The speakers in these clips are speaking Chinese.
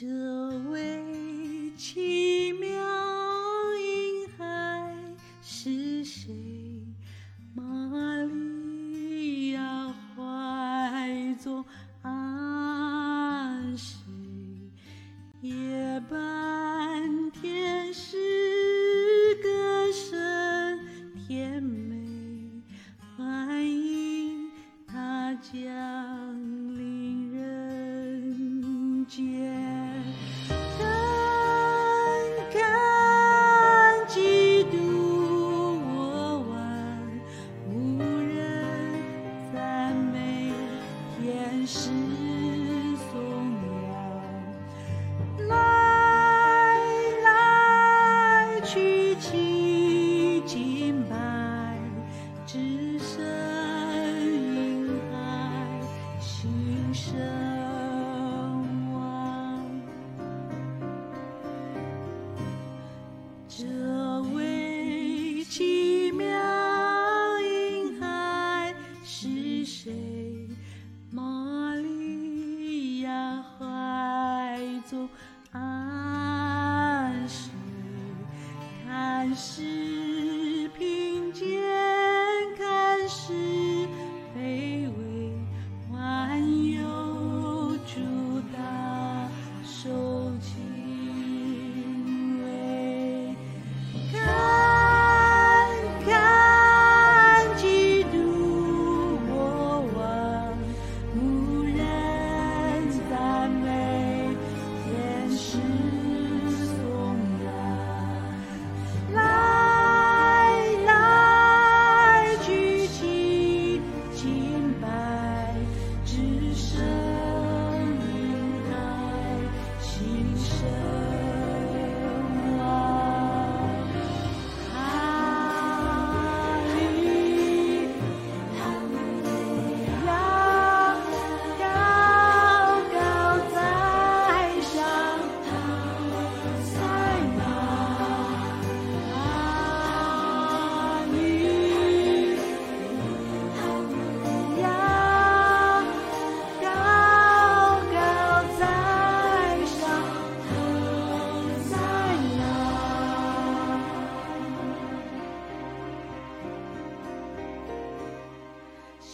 这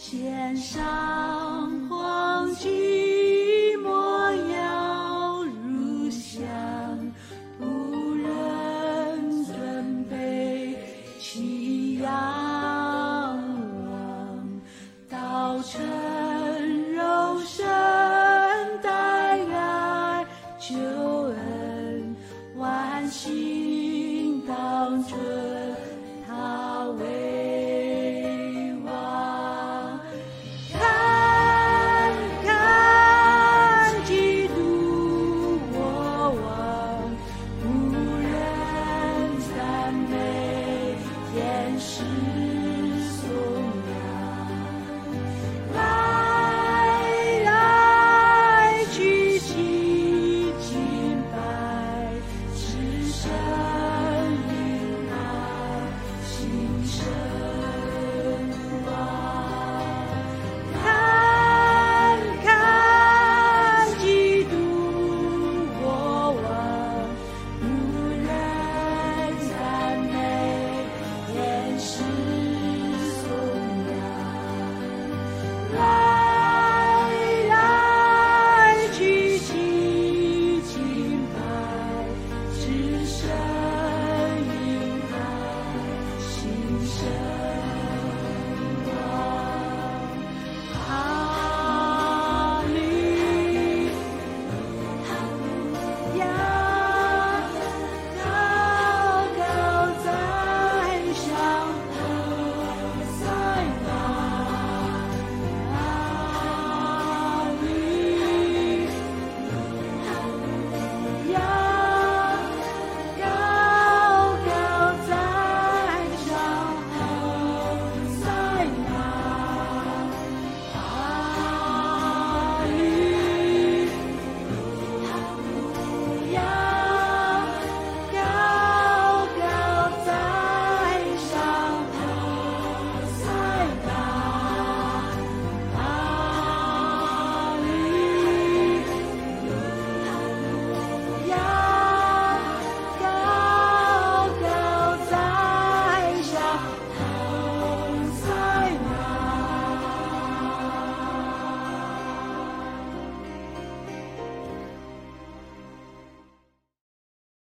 献上黄金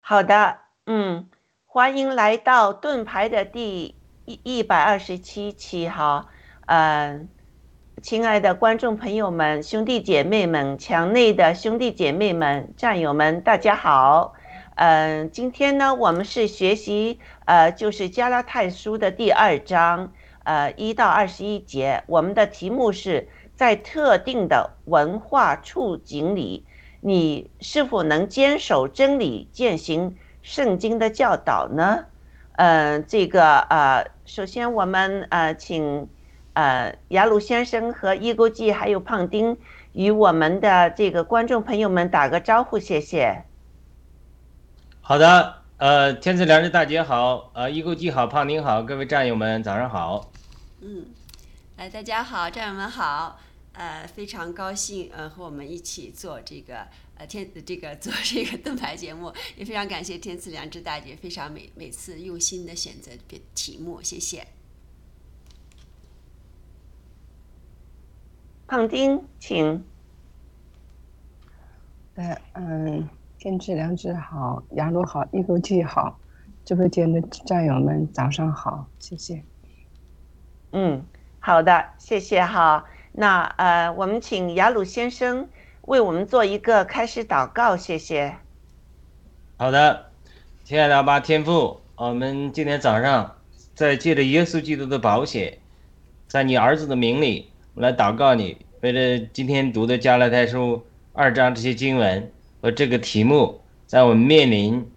好的，嗯，欢迎来到盾牌的第一一百二十七期哈，嗯、亲爱的观众朋友们、兄弟姐妹们、墙内的兄弟姐妹们、战友们，大家好。嗯、今天呢，我们是学习呃，就是加拉太书的第二章，呃，一到二十一节。我们的题目是在特定的文化处境里，你是否能坚守真理，践行圣经的教导呢？嗯、这个呃，首先我们呃，请呃雅鲁先生和伊钩记还有胖丁与我们的这个观众朋友们打个招呼，谢谢。好的，呃，天赐良知大姐好，呃，易钩记好，胖丁好，各位战友们早上好。嗯，哎，大家好，战友们好，呃，非常高兴呃和我们一起做这个呃天这个做这个盾牌节目，也非常感谢天赐良知大姐非常每每次用心的选择题题目，谢谢。胖丁，请。呃，嗯，天赐良知好，雅鲁好，一钩记好，直播间的战友们早上好，谢谢。嗯，好的，谢谢哈。那呃，我们请雅鲁先生为我们做一个开始祷告，谢谢。好的，亲爱的阿爸天父，我们今天早上在借着耶稣基督的宝血，在你儿子的名里，我来祷告你，为了今天读的加拉太书二章这些经文和这个题目，在我们面临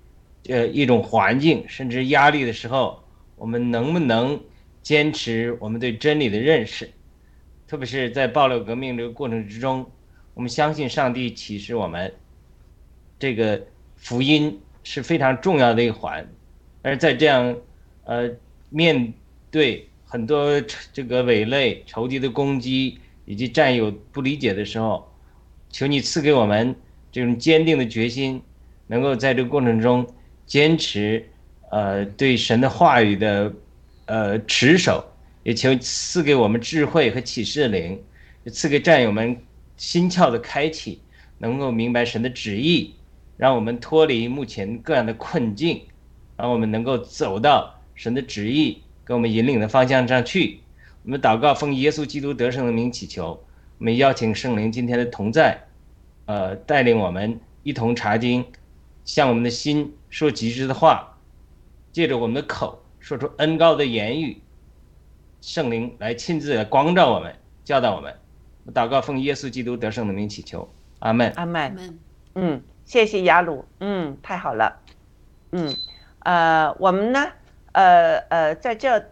呃一种环境甚至压力的时候，我们能不能坚持我们对真理的认识？特别是在爆料革命这个过程之中，我们相信上帝启示我们，这个福音是非常重要的一环。而在这样，呃，面对很多这个伪类、仇敌的攻击以及战友不理解的时候，求你赐给我们这种坚定的决心，能够在这个过程中坚持，呃，对神的话语的，呃，持守。也求赐给我们智慧和启示的灵，也赐给战友们心窍的开启，能够明白神的旨意，让我们脱离目前各样的困境，让我们能够走到神的旨意给我们引领的方向上去。我们祷告，奉耶稣基督得胜的名祈求。我们邀请圣灵今天的同在，呃，带领我们一同查经，向我们的心说极致的话，借着我们的口说出恩高的言语。圣灵来亲自来光照我们，教导我们。祷告奉耶稣基督得胜的名祈求，阿门。阿门。嗯，谢谢雅鲁。嗯，太好了。嗯，呃，我们呢，呃呃，在这，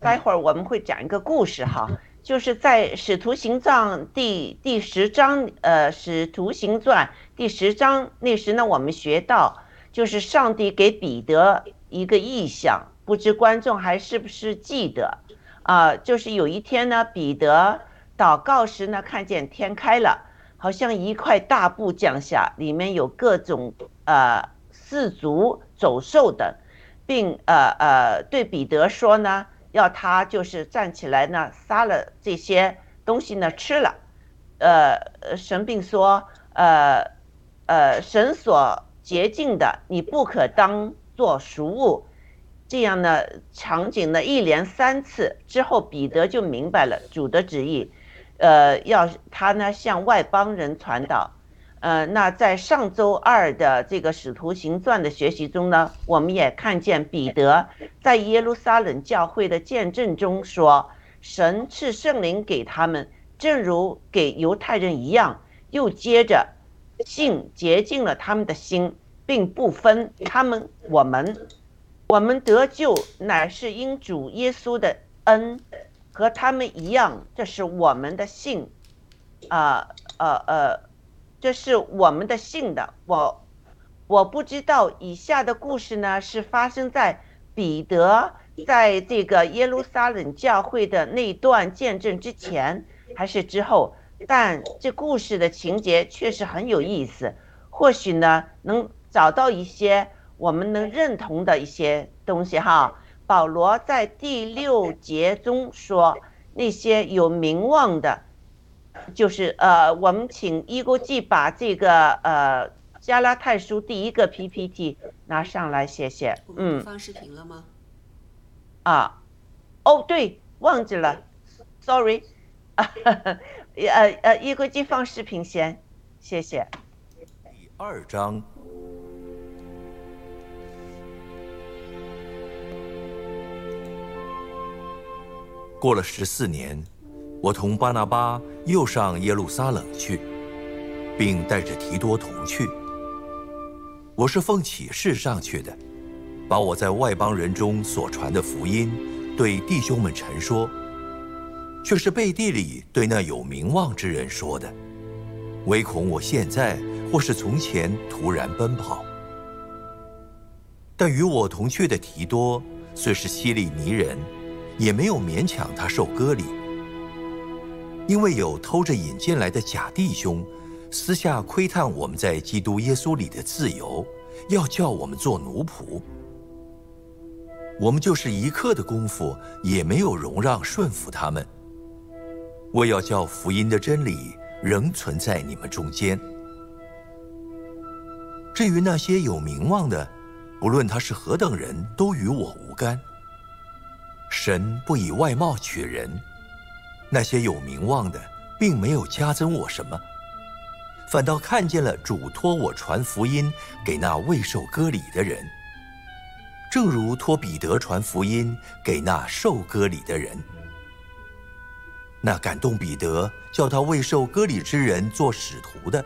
待会儿我们会讲一个故事哈，就是在《使徒行传》第第十章，呃，《使徒行传》第十章那时呢，我们学到，就是上帝给彼得一个意象，不知观众还是不是记得？啊、就是有一天呢，彼得祷告时呢，看见天开了。好像一块大布降下，里面有各种呃四足走兽等，并呃呃对彼得说呢，要他就是站起来呢，杀了这些东西呢吃了，呃神并说呃呃神所洁净的，你不可当做俗物。这样呢，场景呢一连三次之后，彼得就明白了主的旨意。呃，要他呢向外邦人传导。呃，那在上周二的这个使徒行传的学习中呢，我们也看见彼得在耶路撒冷教会的见证中说，神赐圣灵给他们，正如给犹太人一样。又接着，信洁净了他们的心，并不分他们我们，我们得救乃是因主耶稣的恩。和他们一样，这是我们的信，啊呃呃，这是我们的信的。我我不知道以下的故事呢是发生在彼得在这个耶路撒冷教会的那段见证之前还是之后，但这故事的情节确实很有意思，或许呢能找到一些我们能认同的一些东西哈。保罗在第六节中说，那些有名望的，就是呃，我们请伊国记把这个呃加拉太书第一个 PPT 拿上来，谢谢。嗯放视频了吗？啊，哦对，忘记了，sorry，啊，呃呃，一个机放视频先，谢谢。第二章。过了十四年，我同巴拿巴又上耶路撒冷去，并带着提多同去。我是奉启示上去的，把我在外邦人中所传的福音对弟兄们陈说，却是背地里对那有名望之人说的，唯恐我现在或是从前突然奔跑。但与我同去的提多虽是希利尼人，也没有勉强他受割礼，因为有偷着引进来的假弟兄，私下窥探我们在基督耶稣里的自由，要叫我们做奴仆。我们就是一刻的功夫，也没有容让顺服他们。我要叫福音的真理仍存在你们中间。至于那些有名望的，不论他是何等人，都与我无干。神不以外貌取人，那些有名望的，并没有加增我什么，反倒看见了主托我传福音给那未受割礼的人，正如托彼得传福音给那受割礼的人。那感动彼得叫他为受割礼之人做使徒的，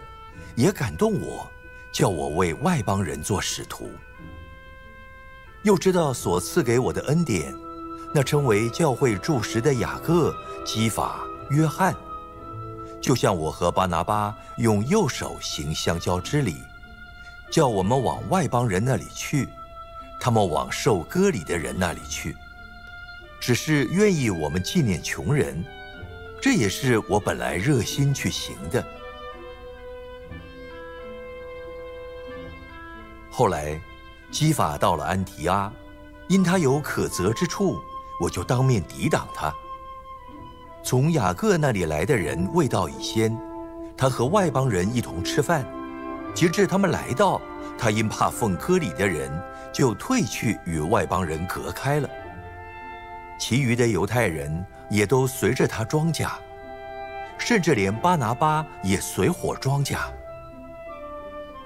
也感动我，叫我为外邦人做使徒。又知道所赐给我的恩典，那称为教会柱石的雅各、基法、约翰，就像我和巴拿巴用右手行相交之礼，叫我们往外邦人那里去，他们往受割礼的人那里去，只是愿意我们纪念穷人，这也是我本来热心去行的。后来，基法到了安提阿，因他有可责之处，我就当面抵挡他。从雅各那里来的人未到以先，他和外邦人一同吃饭，直至他们来到，他因怕奉割礼的人，就退去与外邦人隔开了。其余的犹太人也都随着他装甲，甚至连巴拿巴也随伙装甲。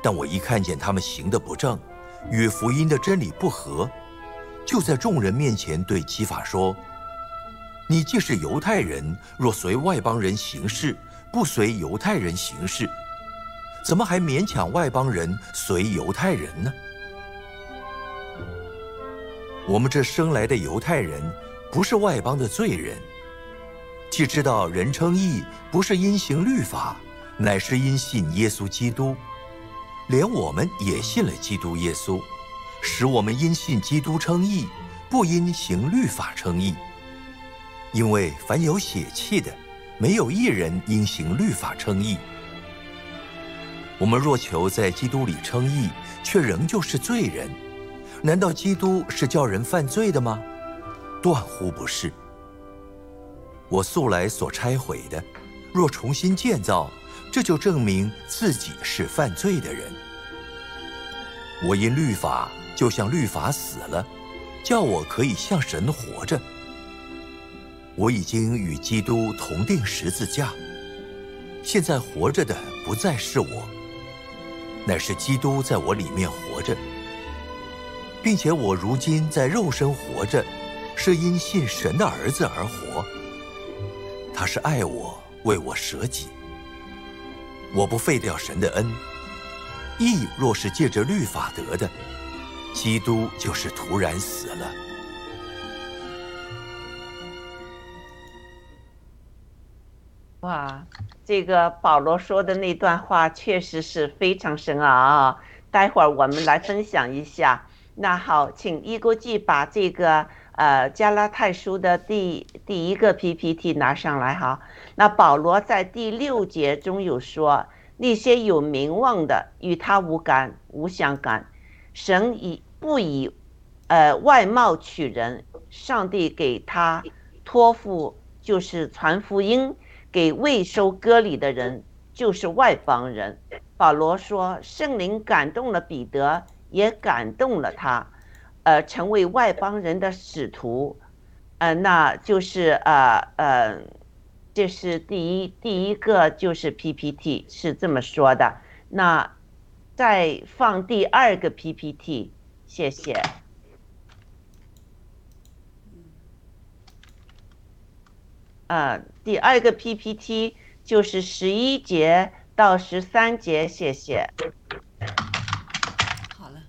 但我一看见他们行的不正，与福音的真理不合，就在众人面前对基法说：“你既是犹太人，若随外邦人行事，不随犹太人行事，怎么还勉强外邦人随犹太人呢？我们这生来的犹太人，不是外邦的罪人。既知道人称义，不是因行律法，乃是因信耶稣基督。”连我们也信了基督耶稣，使我们因信基督称义，不因行律法称义。因为凡有血气的，没有一人因行律法称义。我们若求在基督里称义，却仍旧是罪人，难道基督是叫人犯罪的吗？断乎不是。我素来所拆毁的，若重新建造，这就证明自己是犯罪的人。我因律法，就像律法死了，叫我可以向神活着。我已经与基督同定十字架，现在活着的不再是我，乃是基督在我里面活着，并且我如今在肉身活着，是因信神的儿子而活。他是爱我，为我舍己。我不废掉神的恩，义若是借着律法得的，基督就是突然死了。哇，这个保罗说的那段话确实是非常深奥啊！待会儿我们来分享一下。那好，请一国际把这个呃加拉太书的第第一个 PPT 拿上来哈。那保罗在第六节中有说，那些有名望的与他无干无相干，神以不以呃外貌取人，上帝给他托付就是传福音。给未收割礼的人，就是外邦人。保罗说，圣灵感动了彼得，也感动了他，呃，成为外邦人的使徒，呃，那就是呃呃，这是第一第一个就是 PPT 是这么说的。那再放第二个 PPT，谢谢。呃，第二个 PPT 就是十一节到十三节，谢谢。好了，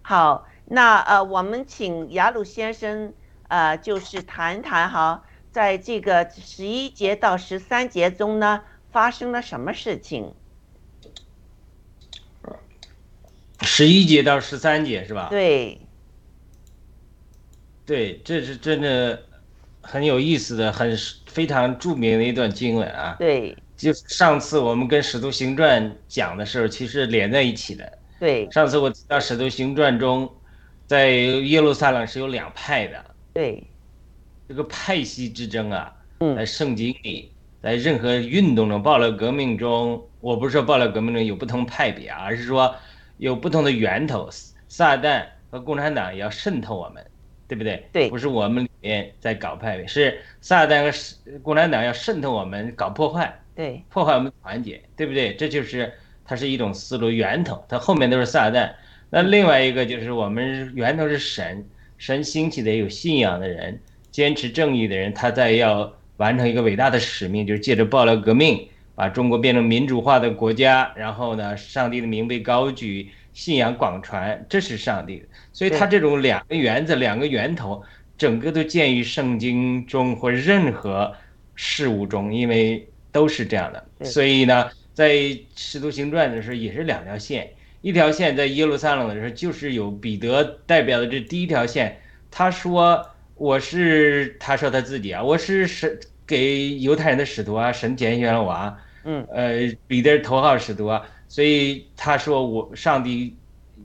好，那呃，我们请雅鲁先生呃，就是谈谈哈，在这个十一节到十三节中呢，发生了什么事情？十一节到十三节是吧？对，对，这是真的很有意思的，很非常著名的一段经文啊。对，就上次我们跟《使徒行传》讲的时候，其实连在一起的。对，上次我提到《使徒行传》中，在耶路撒冷是有两派的，对，这个派系之争啊，嗯在圣经里，在任何运动中、暴乱革命中，我不是说暴乱革命中有不同派别啊，而是说有不同的源头，撒旦和共产党也要渗透我们，对不对？对不是我们里面在搞派别，是撒旦和共产党要渗透我们，搞破坏。对，破坏我们团结，对不对？这就是它是一种思路源头，它后面都是撒旦。那另外一个就是我们源头是神，神兴起的有信仰的人，坚持正义的人，他在要完成一个伟大的使命，就是借着暴乱革命把中国变成民主化的国家，然后呢，上帝的名被高举，信仰广传，这是上帝的。所以他这种两个原则、两个源头，整个都见于圣经中或任何事物中，因为都是这样的。所以呢，在《使徒行传》的时候也是两条线，一条线在耶路撒冷的时候就是有彼得代表的这第一条线，他说我是，他说他自己啊，我是神给犹太人的使徒啊，神拣选了我啊，嗯，呃，彼得是头号使徒啊，所以他说我上帝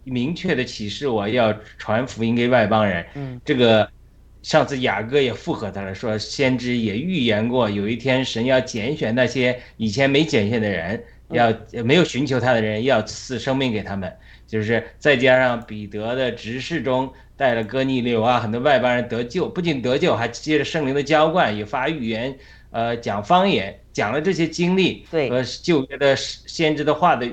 明确的启示我要传福音给外邦人，嗯，这个上次雅各也附和他了，说先知也预言过，有一天神要拣选那些以前没拣选的人，要没有寻求他的人，要赐生命给他们。就是再加上彼得的执事中带了哥尼流啊，很多外邦人得救，不仅得救，还接着圣灵的浇灌，也发预言，呃，讲方言，讲了这些经历对和旧约的先知的话的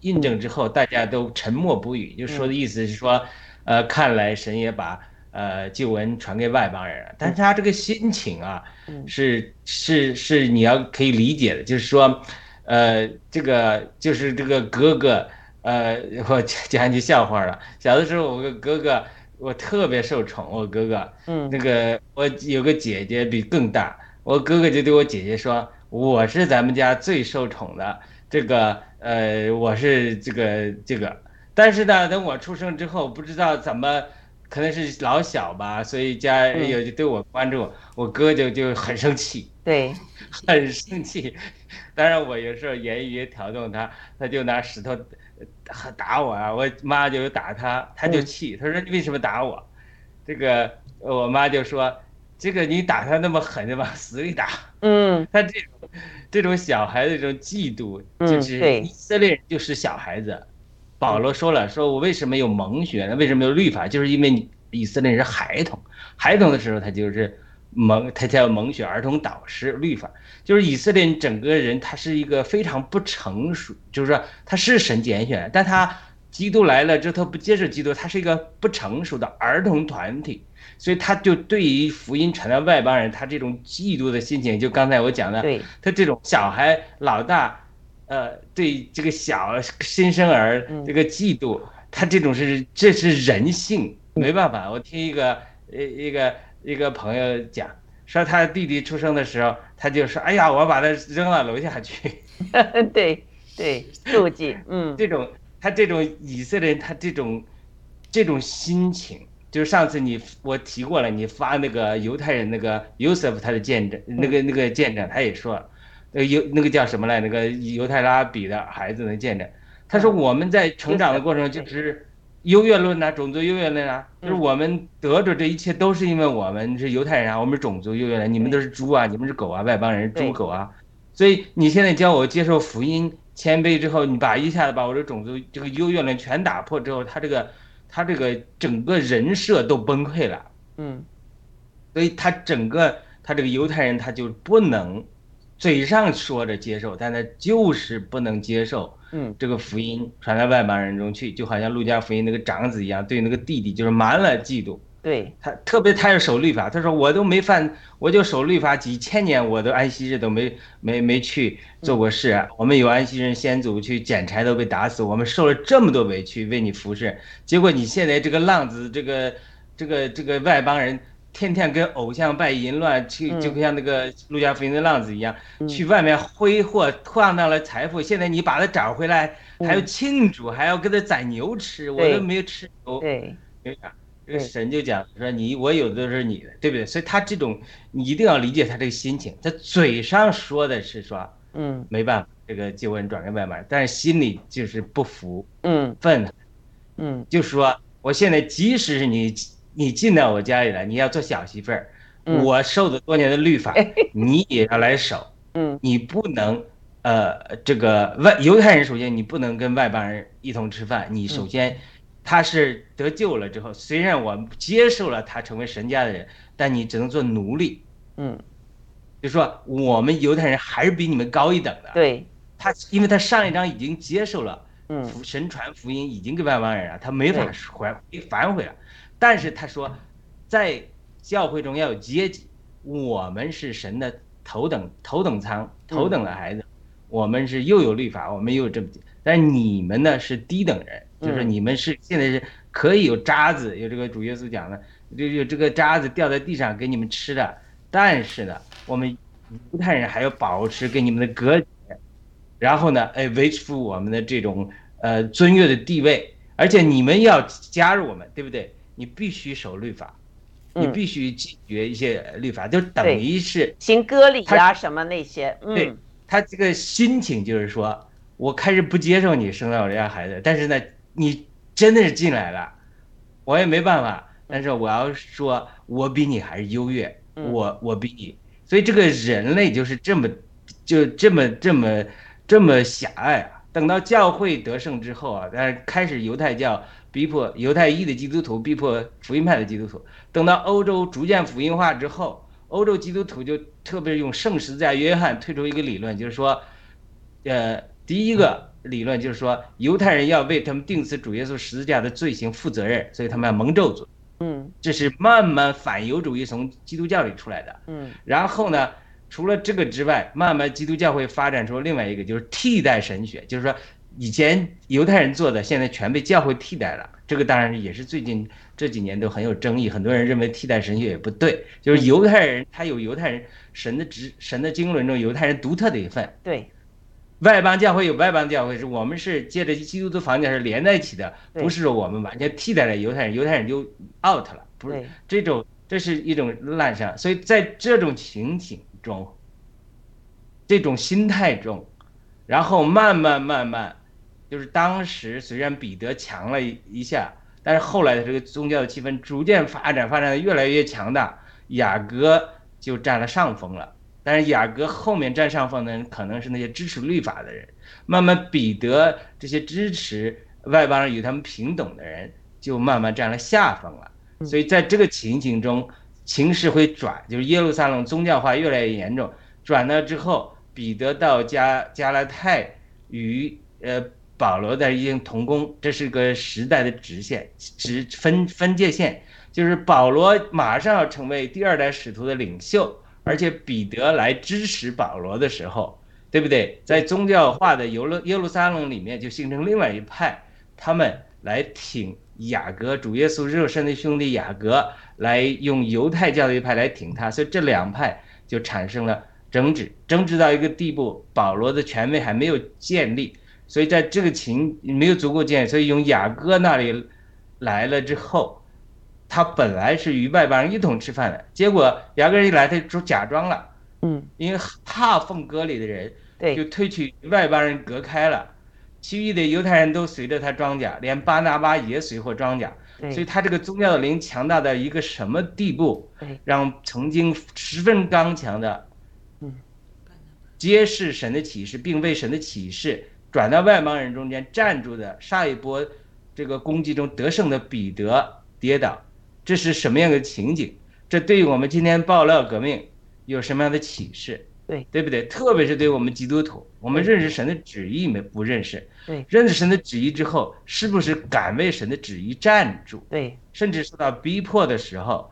印证之后，大家都沉默不语，就说的意思是说，呃，看来神也把呃旧闻传给外邦人了，但是他这个心情啊，嗯是是是你要可以理解的，就是说，呃，这个就是这个哥哥。呃，我讲讲句笑话了。小的时候，我个哥哥，我特别受宠。我哥哥，嗯那个我有个姐姐比更大，我哥哥就对我姐姐说：“我是咱们家最受宠的，这个呃，我是这个这个。”但是呢，等我出生之后，不知道怎么，可能是老小吧，所以家嗯有就对我关注，我哥就就很生气。对，很生气，当然我有时候言语也挑动他，他就拿石头打打我啊，我妈就打他，他就气，他说你为什么打我？这个我妈就说，这个你打他那么狠，就往死里打。嗯他这种这种小孩子这种嫉妒，嗯就是以色列人就是小孩子。保罗说了，说我为什么有蒙学呢？为什么有律法？就是因为你以色列人是孩童，孩童的时候他就是蒙，他叫蒙学儿童导师律法，就是以色列人整个人他是一个非常不成熟，就是说他是神拣选，但他基督来了之后他不接受基督，他是一个不成熟的儿童团体，所以他就对于福音传到外邦人，他这种嫉妒的心情，就刚才我讲的，他这种小孩老大，呃，对这个小新生儿嗯这个嫉妒，他这种是这是人性，没办法。我听一个呃一个一个朋友讲，说他弟弟出生的时候，他就说，哎呀，我把他扔到楼下去。对对，妒忌，嗯这种他这种以色列人，他这种这种心情，就是上次你我提过了，你发那个犹太人那个 Yosef 他的见证，那个那个见证，他也说了，那个犹那个叫什么来？那个犹太拉比的孩子的见证，他说我们在成长的过程中就是优越论呐、种族优越论啊，就是我们得着这一切都是因为我们是犹太人啊，我们是种族优越论，你们都是猪啊，你们是狗啊，外邦人是猪狗啊，所以你现在教我接受福音。谦卑之后，你把一下子把我这种族这个优越论全打破之后，他这个他这个整个人设都崩溃了。嗯所以他整个他这个犹太人他就不能嘴上说着接受，但他就是不能接受嗯这个福音传到外邦人中去，就好像路加福音那个长子一样，对那个弟弟就是满了嫉妒。对，他特别他要守律法，他说我都没犯，我就守律法几千年，我都安息日都没没没去做过事。我们有安息日先祖去捡柴都被打死，我们受了这么多委屈为你服侍，结果你现在这个浪子，这个这个这个外邦人。天天跟偶像拜淫乱，去嗯。就像那个陆家福音的浪子一样，嗯。去外面挥霍，晃荡了财富。现在你把他找回来，还要嗯。庆祝，还要给他宰牛吃，我都没有吃牛。对，对啥，这个神就讲说你我有的都是你的，对不对？所以他这种你一定要理解他这个心情，他嘴上说的是说嗯。没办法，这个旧恩转给外邦人，但是心里就是不服嗯。愤恨，嗯。就说我现在即使是你你进到我家里来，你要做小媳妇儿，嗯我受的多年的律法，你也要来守，嗯你不能。呃，这个外犹太人首先你不能跟外邦人一同吃饭，你首先他是得救了之后，虽然我接受了他成为神家的人，但你只能做奴隶。嗯，就说我们犹太人还是比你们高一等的。，对，他因为他上一章已经接受了嗯神传福音，已经给外邦人了，他没法对还反悔了。但是他说，在教会中要有阶级，我们是神的头等头等舱头等的孩子，我们是又有律法，我们又有这么，但是你们呢是低等人，就是嗯你们是现在是可以有渣子，有这个主耶稣讲的，就有这个渣子掉在地上给你们吃的，但是呢，我们犹太人还要保持跟你们的隔绝，然后呢，哎，维持我们的这种呃尊越的地位，而且你们要加入我们，对不对？你必须守律法，你嗯必须拒绝一些律法，就等于是行割礼他呀什么那些，对嗯他这个心情就是说，我开始不接受你生到我家孩子，但是呢，你真的是进来了，我也没办法。但是我要说，我比你还是优越，嗯我我比你，所以这个人类就是这么，就这么这么这么狭隘啊。等到教会得胜之后啊，但是开始犹太教逼迫犹太裔的基督徒逼迫福音派的基督徒，等到欧洲逐渐福音化之后，欧洲基督徒就特别用圣十字架约翰推出一个理论，就是说，呃，第一个理论就是说，犹太人要为他们定死主耶稣十字架的罪行负责任，所以他们要蒙咒诅。嗯这是慢慢反犹主义从基督教里出来的。嗯然后呢，除了这个之外，慢慢基督教会发展出另外一个，就是替代神学，就是说以前犹太人做的，现在全被教会替代了。这个当然也是最近这几年都很有争议，很多人认为替代神学也不对，就是犹太人他有犹太人神的职神的经纶中犹太人独特的一份，对，外邦教会有外邦教会，是我们是借着基督的房价是连在一起的，不是说我们完全替代了犹太人，犹太人就 out 了，不是这种，这是一种滥觞。所以在这种情景中，这种心态中，然后慢慢慢慢，就是当时虽然彼得强了一一下，但是后来的这个宗教的气氛逐渐发展，发展的越来越强大，雅各就占了上风了。但是雅各后面占上风的人，可能是那些支持律法的人。慢慢，彼得这些支持外邦人与他们平等的人，就慢慢占了下风了。所以在这个情景中，情势会转，就是耶路撒冷宗教化越来越严重。转了之后，彼得到加加拉太与呃保罗在一定同工，这是个时代的直线，直分分界线，就是保罗马上要成为第二代使徒的领袖。而且彼得来支持保罗的时候，对不对？在宗教化的耶路耶路撒冷里面，就形成另外一派，他们来挺雅各，主耶稣肉身的兄弟雅各，来用犹太教的一派来挺他，所以这两派就产生了争执，争执到一个地步，保罗的权威还没有建立，所以在这个情没有足够建立，所以用雅各那里来了之后。他本来是与外邦人一同吃饭的，结果雅各人一来，他就假装了，嗯，因为怕奉割礼的人，对。就，推去外邦人隔开了，其余的犹太人都随着他装甲，连巴拿巴也随或装甲，所以，他这个宗教的灵强大到一个什么地步，让曾经十分刚强的嗯，揭示神的启示，并为神的启示转到外邦人中间站住的上一波这个攻击中得胜的彼得跌倒，这是什么样的情景？这对于我们今天爆料革命有什么样的启示？对对不对？特别是对我们基督徒，我们认识神的旨意没不认识？对认识神的旨意之后，是不是敢为神的旨意站住？对甚至受到逼迫的时候，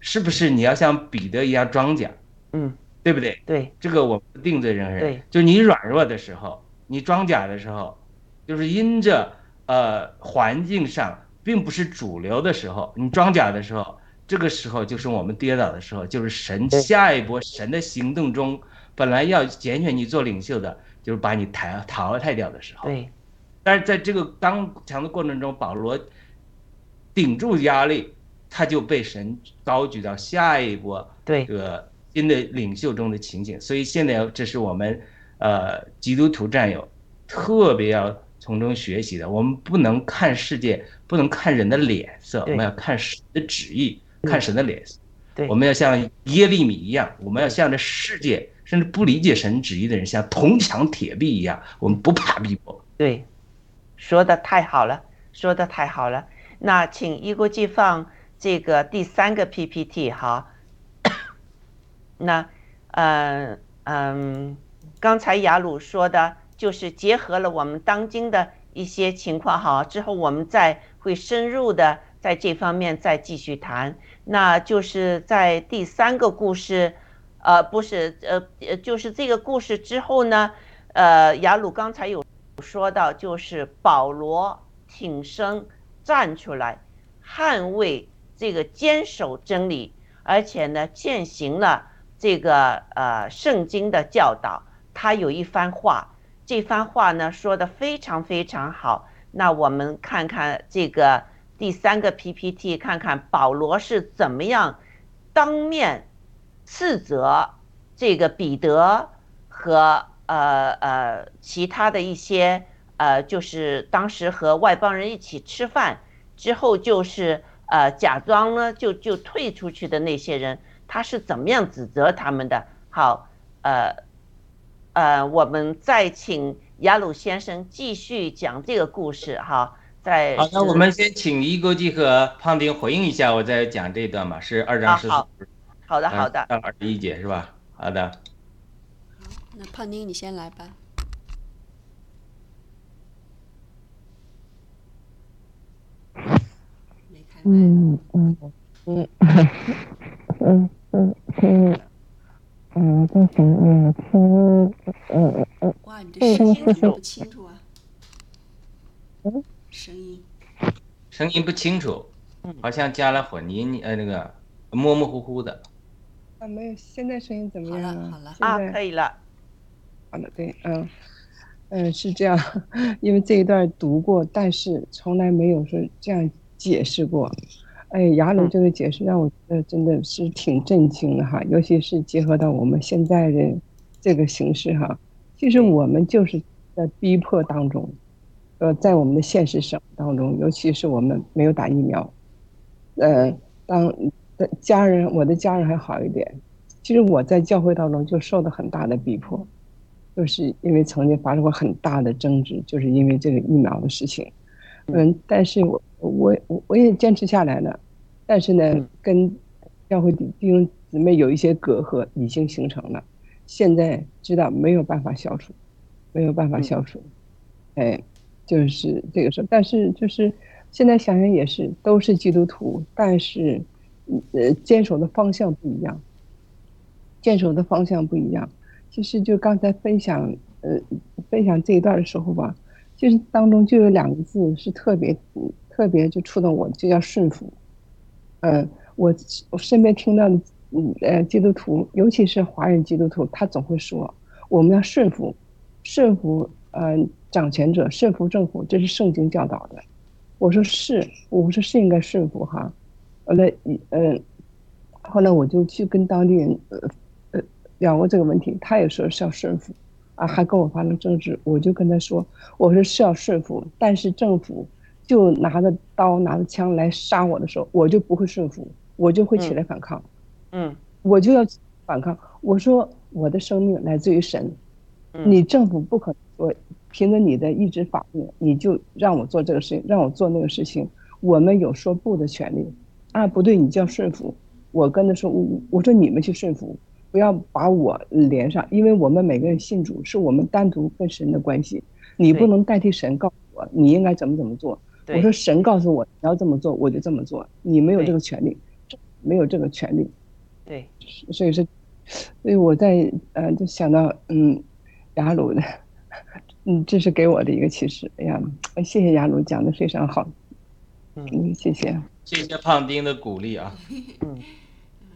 是不是你要像彼得一样装甲？嗯对不对？对这个我们定罪任何人。对，就你软弱的时候，你装甲的时候，就是因着呃环境上并不是主流的时候，你装甲的时候，这个时候就是我们跌倒的时候，就是神下一波神的行动中，本来要拣选你做领袖的，就是把你淘淘汰掉的时候。对但是在这个刚强的过程中，保罗顶住压力，他就被神高举到下一波对这个新的领袖中的情景。所以现在这是我们呃基督徒战友特别要从中学习的。我们不能看世界，不能看人的脸色，我们要看神的旨意，看神的脸色。对我们要像耶利米一样，我们要向着世界甚至不理解神旨意的人，像铜墙铁壁一样，我们不怕逼迫。对，说的太好了，说的太好了。那请一国际放这个第三个 PPT 哈。那，呃嗯，刚才雅鲁说的，就是结合了我们当今的一些情况哈，之后我们再会深入的在这方面再继续谈。那就是在第三个故事，呃，不是，呃，呃，就是这个故事之后呢，呃，雅鲁刚才有说到，就是保罗挺身站出来，捍卫这个坚守真理，而且呢，践行了这个呃圣经的教导。他有一番话，这番话呢说的非常非常好。那我们看看这个第三个 PPT，看看保罗是怎么样当面斥责这个彼得和呃呃其他的一些呃，就是当时和外邦人一起吃饭之后，就是呃假装呢就就退出去的那些人，他是怎么样指责他们的？好，呃呃，我们再请雅鲁先生继续讲这个故事哈。在好，那我们先请一国际和胖丁回应一下，我再讲这段吧，是二章十四好好的好的，到二十一节是吧？好的，那胖丁你先来吧。没开麦。嗯嗯嗯嗯嗯嗯嗯，在想嗯听嗯嗯哇，你这声音怎么不清楚啊？嗯声音。声音不清楚嗯，好像加了混音，呃，那个模模糊糊的。啊没有，现在声音怎么好样了好了。啊，可以了，好的，对，嗯，嗯，是这样，因为这一段读过，但是从来没有说这样解释过。哎，雅鲁嗯这个解释让我觉得真的是挺震惊的哈，尤其是结合到我们现在的这个形势哈，其实我们就是在逼迫当中，呃，在我们的现实生活当中，尤其是我们没有打疫苗，呃，当的家人，我的家人还好一点，其实我在教会当中就受到很大的逼迫。就是因为曾经发生过很大的争执，就是因为这个疫苗的事情，嗯，但是我我我我也坚持下来了，但是呢嗯，跟教会弟弟兄姊妹有一些隔阂已经形成了，现在知道没有办法消除，没有办法消除，哎，就是这个事，但是就是现在想想也是，都是基督徒，但是呃坚守的方向不一样，坚守的方向不一样。其实就刚才分享，呃，分享这一段的时候吧，就是当中就有两个字是特别特别就触动我，就叫顺服。嗯，我我身边听到的，嗯呃，基督徒，尤其是华人基督徒，他总会说我们要顺服，顺服呃掌权者，顺服政府，这是圣经教导的。我说是，我说是应该顺服哈。后来，嗯，后来我就去跟当地人，呃。聊过这个问题，他也说是要顺服，啊，还跟我发生争执，我就跟他说，我说是要顺服，但是政府就拿着刀拿着枪来杀我的时候，我就不会顺服，我就会起来反抗，嗯我就要反抗。我说我的生命来自于神，嗯你政府不可能说凭着你的意志法令，你就让我做这个事情，让我做那个事情，我们有说不的权利。啊，不对，你就要顺服。我跟他说，我我说你们去顺服，不要把我连上，因为我们每个人信主，是我们单独跟神的关系，你不能代替神告诉我你应该怎么怎么做。我说神告诉我你要这么做，我就这么做，你没有这个权利，没有这个权利。对，所以说，所以我在呃就想到嗯，雅鲁的，嗯，这是给我的一个启示。哎呀，谢谢雅鲁讲的非常好，嗯嗯，谢谢。谢谢胖丁的鼓励啊！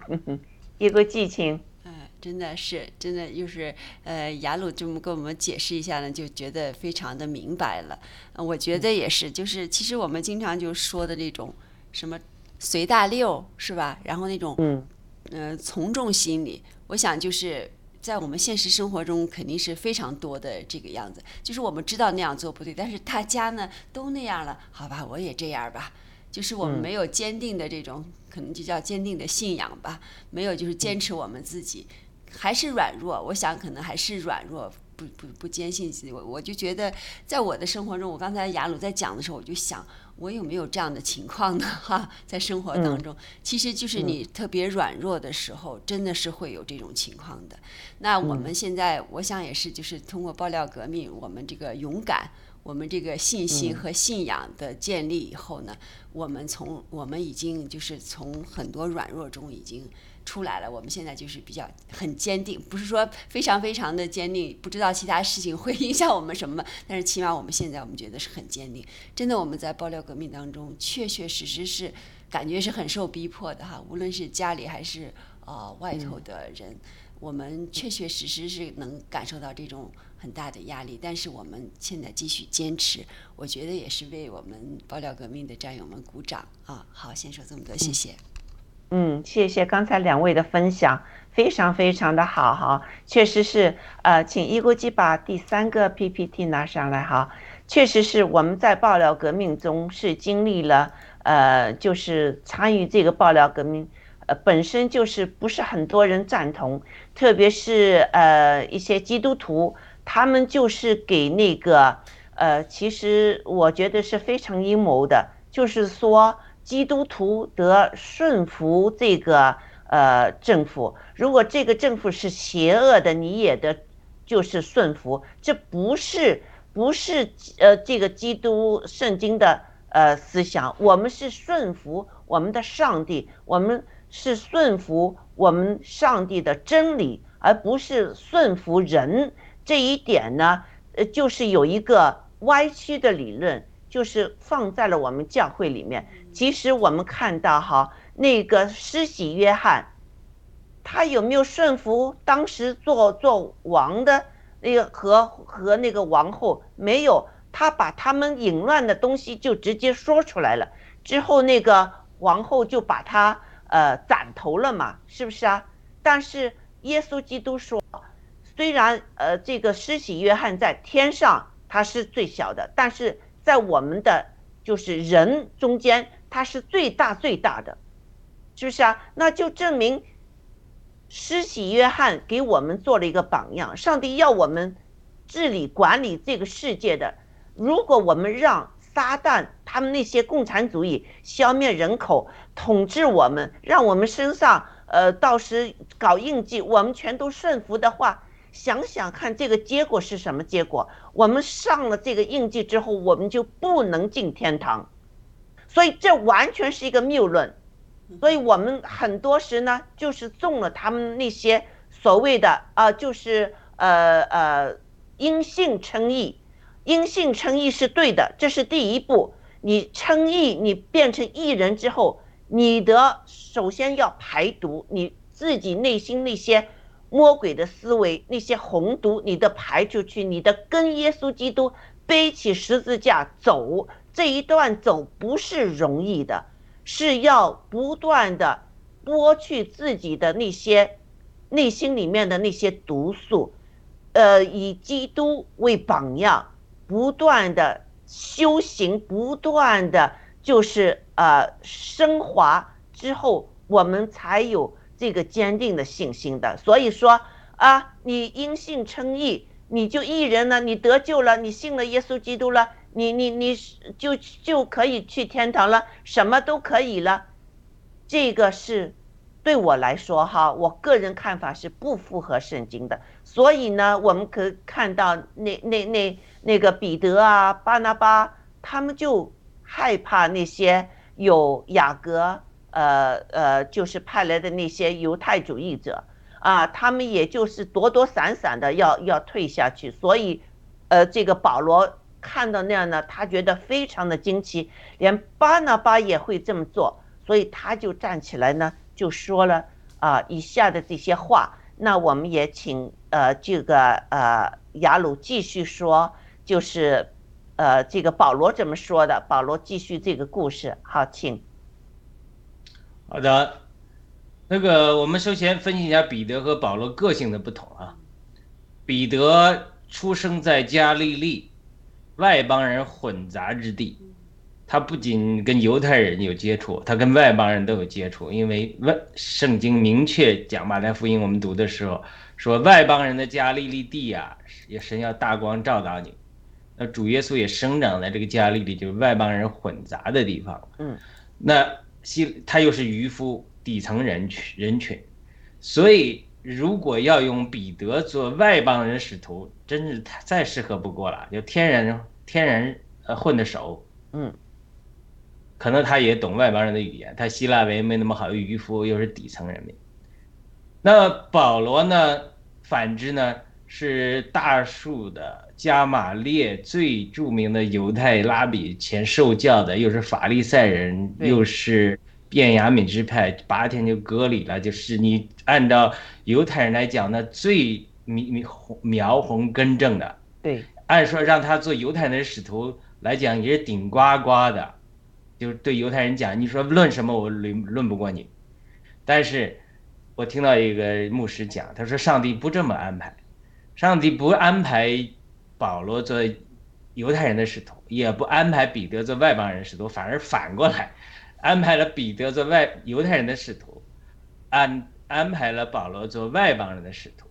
嗯哼，一个激情，嗯，真的是，真的就是，呃，雅鲁这么跟我们解释一下呢，就觉得非常的明白了。呃我觉得也是，就是其实我们经常就说的那种什么随大溜是吧？然后那种嗯呃从众心理，我想就是在我们现实生活中肯定是非常多的这个样子。就是我们知道那样做不对，但是大家呢都那样了，好吧，我也这样吧。就是我们嗯没有坚定的这种，可能就叫坚定的信仰吧，没有就是坚持我们自己，还是软弱。我想可能还是软弱，不不不坚信自己。我我就觉得，在我的生活中，我刚才雅鲁在讲的时候，我就想，我有没有这样的情况呢？哈，在生活当中，其实就是你特别软弱的时候，真的是会有这种情况的。那我们现在，我想也是，就是通过爆料革命，我们这个勇敢。我们这个信心和信仰的建立以后呢，我们从我们已经就是从很多软弱中已经出来了。我们现在就是比较很坚定，不是说非常非常的坚定，不知道其他事情会影响我们什么，但是起码我们现在我们觉得是很坚定。真的，我们在爆料革命当中，确确实实是感觉是很受逼迫的哈，无论是家里还是呃外头的人。我们确确实实是能感受到这种很大的压力，但是我们现在继续坚持，我觉得也是为我们爆料革命的战友们鼓掌啊！好，先说这么多，谢谢。嗯，嗯谢谢刚才两位的分享，非常非常的好哈，确实是，呃，请一锅鸡把第三个 PPT 拿上来哈，确实是我们在爆料革命中是经历了，呃，就是参与这个爆料革命，呃，本身就是不是很多人赞同，特别是呃一些基督徒，他们就是给那个，呃，其实我觉得是非常阴谋的，就是说。基督徒得顺服这个呃政府，如果这个政府是邪恶的，你也得就是顺服，这不是不是呃这个基督圣经的呃思想，我们是顺服我们的上帝，我们是顺服我们上帝的真理，而不是顺服人。这一点呢，呃，就是有一个歪曲的理论。就是放在了我们教会里面。其实我们看到哈，那个施洗约翰，他有没有顺服当时做做王的那个和和那个王后？没有，他把他们淫乱的东西就直接说出来了。之后那个王后就把他呃斩头了嘛，是不是啊？但是耶稣基督说，虽然呃这个施洗约翰在天上他是最小的，但是。在我们的就是人中间，他是最大最大的，是不是啊？那就证明施洗约翰给我们做了一个榜样。上帝要我们治理管理这个世界的，如果我们让撒旦他们那些共产主义消灭人口、统治我们，让我们身上呃到时搞印记，我们全都顺服的话。想想看，这个结果是什么结果？我们上了这个印记之后，我们就不能进天堂，所以这完全是一个谬论。所以我们很多时呢，就是中了他们那些所谓的啊、呃，就是呃呃因信称义，因信称义是对的，这是第一步。你称义，你变成义人之后，你的首先要排毒你自己内心那些。魔鬼的思维，那些红毒，你的排出去，你的跟耶稣基督背起十字架走这一段走不是容易的，是要不断的剥去自己的那些内心里面的那些毒素，呃，以基督为榜样，不断的修行，不断的就是呃升华之后，我们才有。这个坚定的信心的，所以说啊，你因信称义，你就一人呢，你得救了，你信了耶稣基督了，你你你是就就可以去天堂了，什么都可以了。这个是对我来说哈，我个人看法是不符合圣经的。所以呢，我们可看到那那那那个彼得啊、巴拿巴，他们就害怕那些有雅各呃呃，就是派来的那些犹太主义者啊，他们也就是躲躲闪闪的要要退下去。所以，呃，这个保罗看到那样呢，他觉得非常的惊奇，连巴拿巴也会这么做，所以他就站起来呢，就说了啊以下的这些话。那我们也请呃这个呃雅鲁继续说，就是呃这个保罗怎么说的？保罗继续这个故事，好，请。好的，那个我们首先分析一下彼得和保罗个性的不同啊。彼得出生在加利利，外邦人混杂之地，他不仅跟犹太人有接触，他跟外邦人都有接触，因为外圣经明确讲马太福音，我们读的时候说外邦人的加利利地啊，也神要大光照到你。那主耶稣也生长在这个加利利，就是外邦人混杂的地方。嗯，那。西他又是渔夫底层人群人群，所以如果要用彼得做外邦人使徒，真是太再适合不过了，就天然天然呃混的熟，嗯，可能他也懂外邦人的语言，他希腊文没那么好，渔夫又是底层人民。那保罗呢？反之呢？是大数的加玛列最著名的犹太拉比前受教的，又是法利赛人，又是便雅敏之派，八天就割礼了。就是你按照犹太人来讲，那最苗苗红根正的。对，按说让他做犹太人的使徒来讲，也是顶呱呱的。就是对犹太人讲，你说论什么我论论不过你。但是，我听到一个牧师讲，他说上帝不这么安排。上帝不安排保罗做犹太人的使徒，也不安排彼得做外邦人使徒，反而反过来安排了彼得做外犹太人的使徒，安安排了保罗做外邦人的使徒。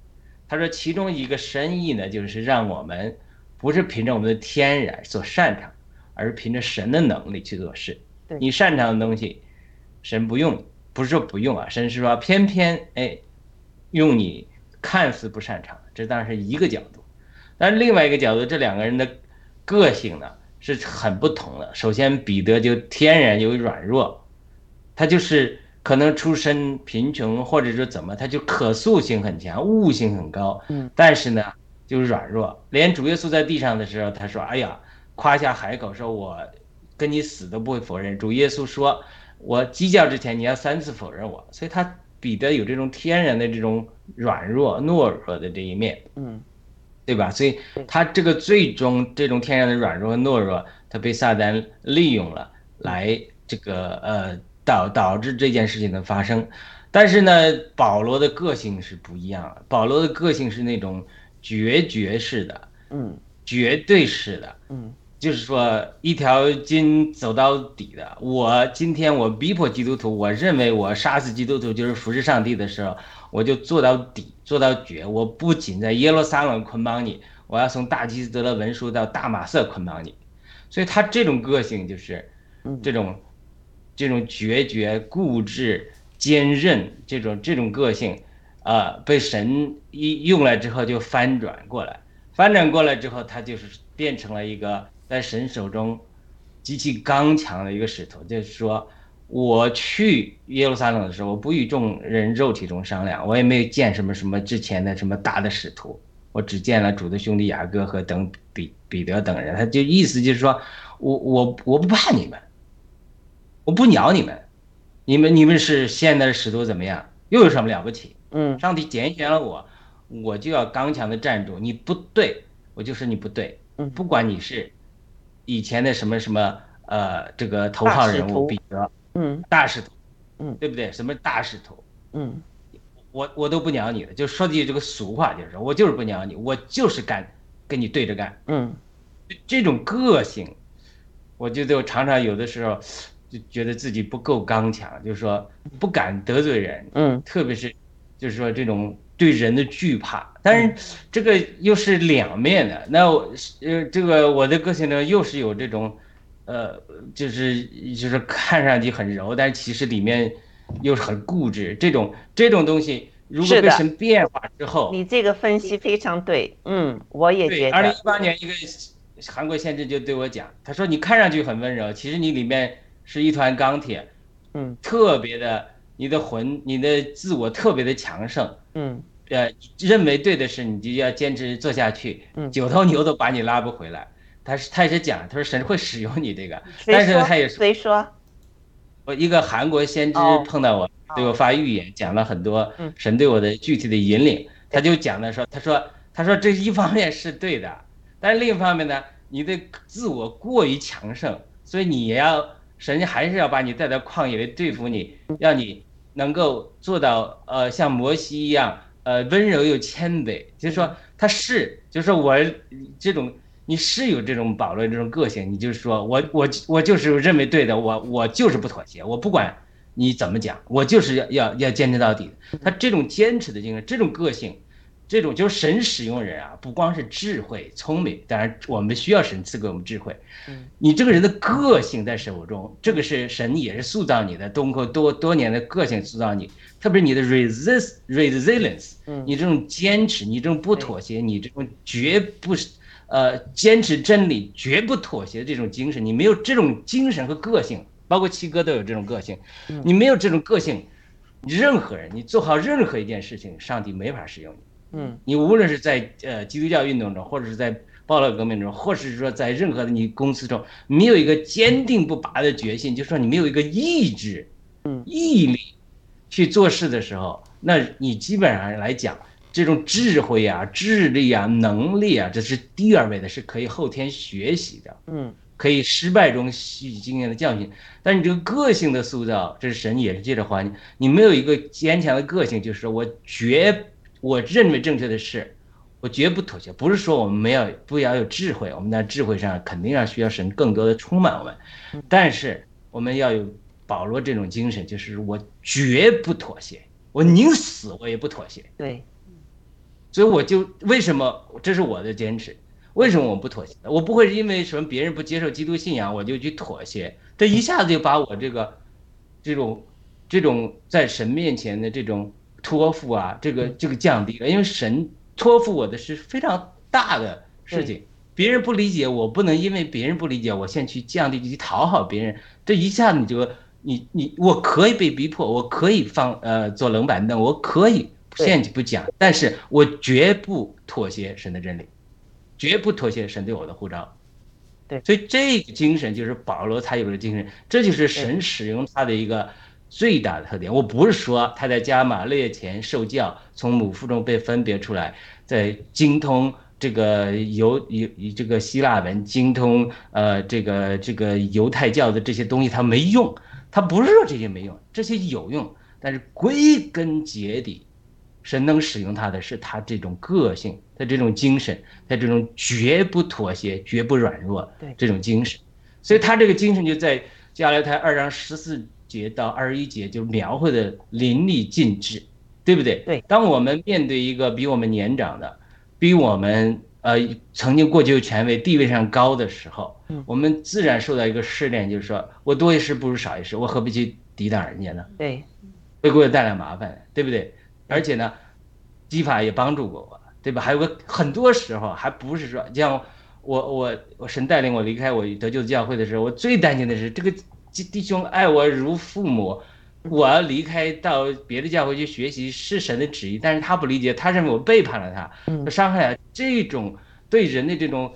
他说，其中一个深意呢，就是让我们不是凭着我们的天然所擅长，而是凭着神的能力去做事。你擅长的东西，神不用，不是说不用啊，神是说偏偏哎用你看似不擅长。这当然是一个角度，但是另外一个角度，这两个人的个性呢是很不同的。首先，彼得就天然有软弱，他就是可能出身贫穷，或者说怎么，他就可塑性很强，悟性很高。嗯，但是呢，就是软弱。连主耶稣在地上的时候，他说：“哎呀，夸下海口，说我跟你死都不会否认。”主耶稣说：“我鸡叫之前，你要三次否认我。”所以，他。彼得有这种天然的这种软弱、懦弱的这一面，嗯，对吧？所以他这个最终这种天然的软弱和懦弱，他被撒旦利用了，来这个呃导导致这件事情的发生。但是呢，保罗的个性是不一样的，保罗的个性是那种决绝式的，嗯，绝对式的，嗯。就是说，一条筋走到底的。我今天我逼迫基督徒，我认为我杀死基督徒就是服侍上帝的时候，我就做到底，做到绝。我不仅在耶路撒冷捆绑你，我要从大祭司得了文书到大马色捆绑你。所以他这种个性就是，这种，这种决绝、固执、坚韧，这种这种个性，啊，被神一用来之后就翻转过来，翻转过来之后，他就是变成了一个。在神手中极其刚强的一个使徒，就是说，我去耶路撒冷的时候，我不与众人肉体中商量，我也没有见什么什么之前的什么大的使徒，我只见了主的兄弟雅各和等彼彼得等人。他就意思就是说，我我我不怕你们，我不鸟你们，你们你们是现在的使徒怎么样？又有什么了不起？嗯，上帝拣选了我，我就要刚强的站住。你不对，我就说你不对。嗯，不管你是。以前的什么什么呃，这个头号人物彼得，嗯，大使徒，嗯，对不对？什么大使徒，嗯，我我都不鸟你的，就说句这个俗话，就是我就是不鸟你，我就是干跟你对着干，嗯，这种个性，我觉得我常常有的时候就觉得自己不够刚强，就是说不敢得罪人，嗯，特别是就是说这种对人的惧怕，但是这个又是两面的。那我呃，这个我的个性呢，又是有这种，呃，就是就是看上去很柔，但是其实里面又是很固执。这种这种东西，如果是的被神变化之后，你这个分析非常对，嗯，我也对，觉得二零一，八年一个韩国先生就对我讲，他说你看上去很温柔，其实你里面是一团钢铁，嗯特别的，你的魂，你的自我特别的强盛。嗯呃，认为对的事，你就要坚持做下去。嗯九头牛都把你拉不回来。他是他也是讲，他说神会使用你这个，但是他也说，谁说？我一个韩国先知哦碰到我，对我发预言，讲了很多嗯神对我的具体的引领。他就讲的说，他说他说这一方面是对的，但是另一方面呢，你的自我过于强盛，所以你也要神还是要把你带到旷野里对付你，让你能够做到呃像摩西一样呃温柔又谦卑，就是说他是就是说我这种你是有这种保罗这种个性，你就是说我我我就是认为对的，我我就是不妥协，我不管你怎么讲，我就是要要要坚持到底。他这种坚持的精神，这种个性。这种就是神使用人啊，不光是智慧、聪明，当然我们需要神赐给我们智慧。嗯，你这个人的个性在手中，这个是神也是塑造你的，通过多多年的个性塑造你，特别是你的 resist resilience，嗯你这种坚持，你这种不妥协，你这种绝不呃坚持真理、绝不妥协的这种精神，你没有这种精神和个性，包括七哥都有这种个性，你没有这种个性，任何人你做好任何一件事情，上帝没法使用你。嗯。你无论是在呃基督教运动中，或者是在暴乱革命中，或者是说在任何的你公司中，没有一个坚定不拔的决心，就是说你没有一个意志、嗯。毅力去做事的时候，那你基本上来讲，这种智慧啊、智力啊、能力啊，这是第二位的，是可以后天学习的。嗯。可以失败中吸取经验的教训，但是你这个个性的塑造，这是神也是借着环境，你没有一个坚强的个性，就是我绝我认为正确的事，我绝不妥协。不是说我们没有不要有智慧，我们在智慧上肯定要需要神更多的充满我们，但是我们要有保罗这种精神，就是我绝不妥协，我宁死我也不妥协。对，所以我就为什么这是我的坚持？为什么我不妥协？我不会因为什么别人不接受基督信仰我就去妥协，这一下子就把我这个这种这种在神面前的这种托付啊，这个这个降低了，因为神托付我的是非常大的事情，别人不理解我，不能因为别人不理解我先去降低去讨好别人，这一下子你就你你我可以被逼迫，我可以放呃坐冷板凳，我可以对。现去不讲，但是我绝不妥协神的真理，绝不妥协神对我的呼召。对。所以这个精神就是保罗才有的精神，这就是神使用他的一个最大的特点。我不是说他在加马列前受教，从母腹中被分别出来，在精通这个犹犹这个希腊文，精通呃这个这个犹太教的这些东西，他没用。他不是说这些没用，这些有用，但是归根结底，神能使用他的是他这种个性，他这种精神，他这种绝不妥协、绝不软弱对这种精神，所以他这个精神就在加拉太二章十四节到二十一节就描绘的淋漓尽致，对不对？对当我们面对一个比我们年长的，比我们呃曾经过去有权威、地位上高的时候，嗯我们自然受到一个试炼，就是说我多一事不如少一事，我何必去抵挡人家呢？对，会给我带来麻烦，对不对？而且呢，基法也帮助过我，对吧？还有个很多时候还不是说，像我我我神带领我离开我得救的教会的时候，我最担心的是这个弟弟兄爱我如父母，我要离开到别的教会去学习是神的旨意，但是他不理解，他认为我背叛了他，伤害了这种对人的这种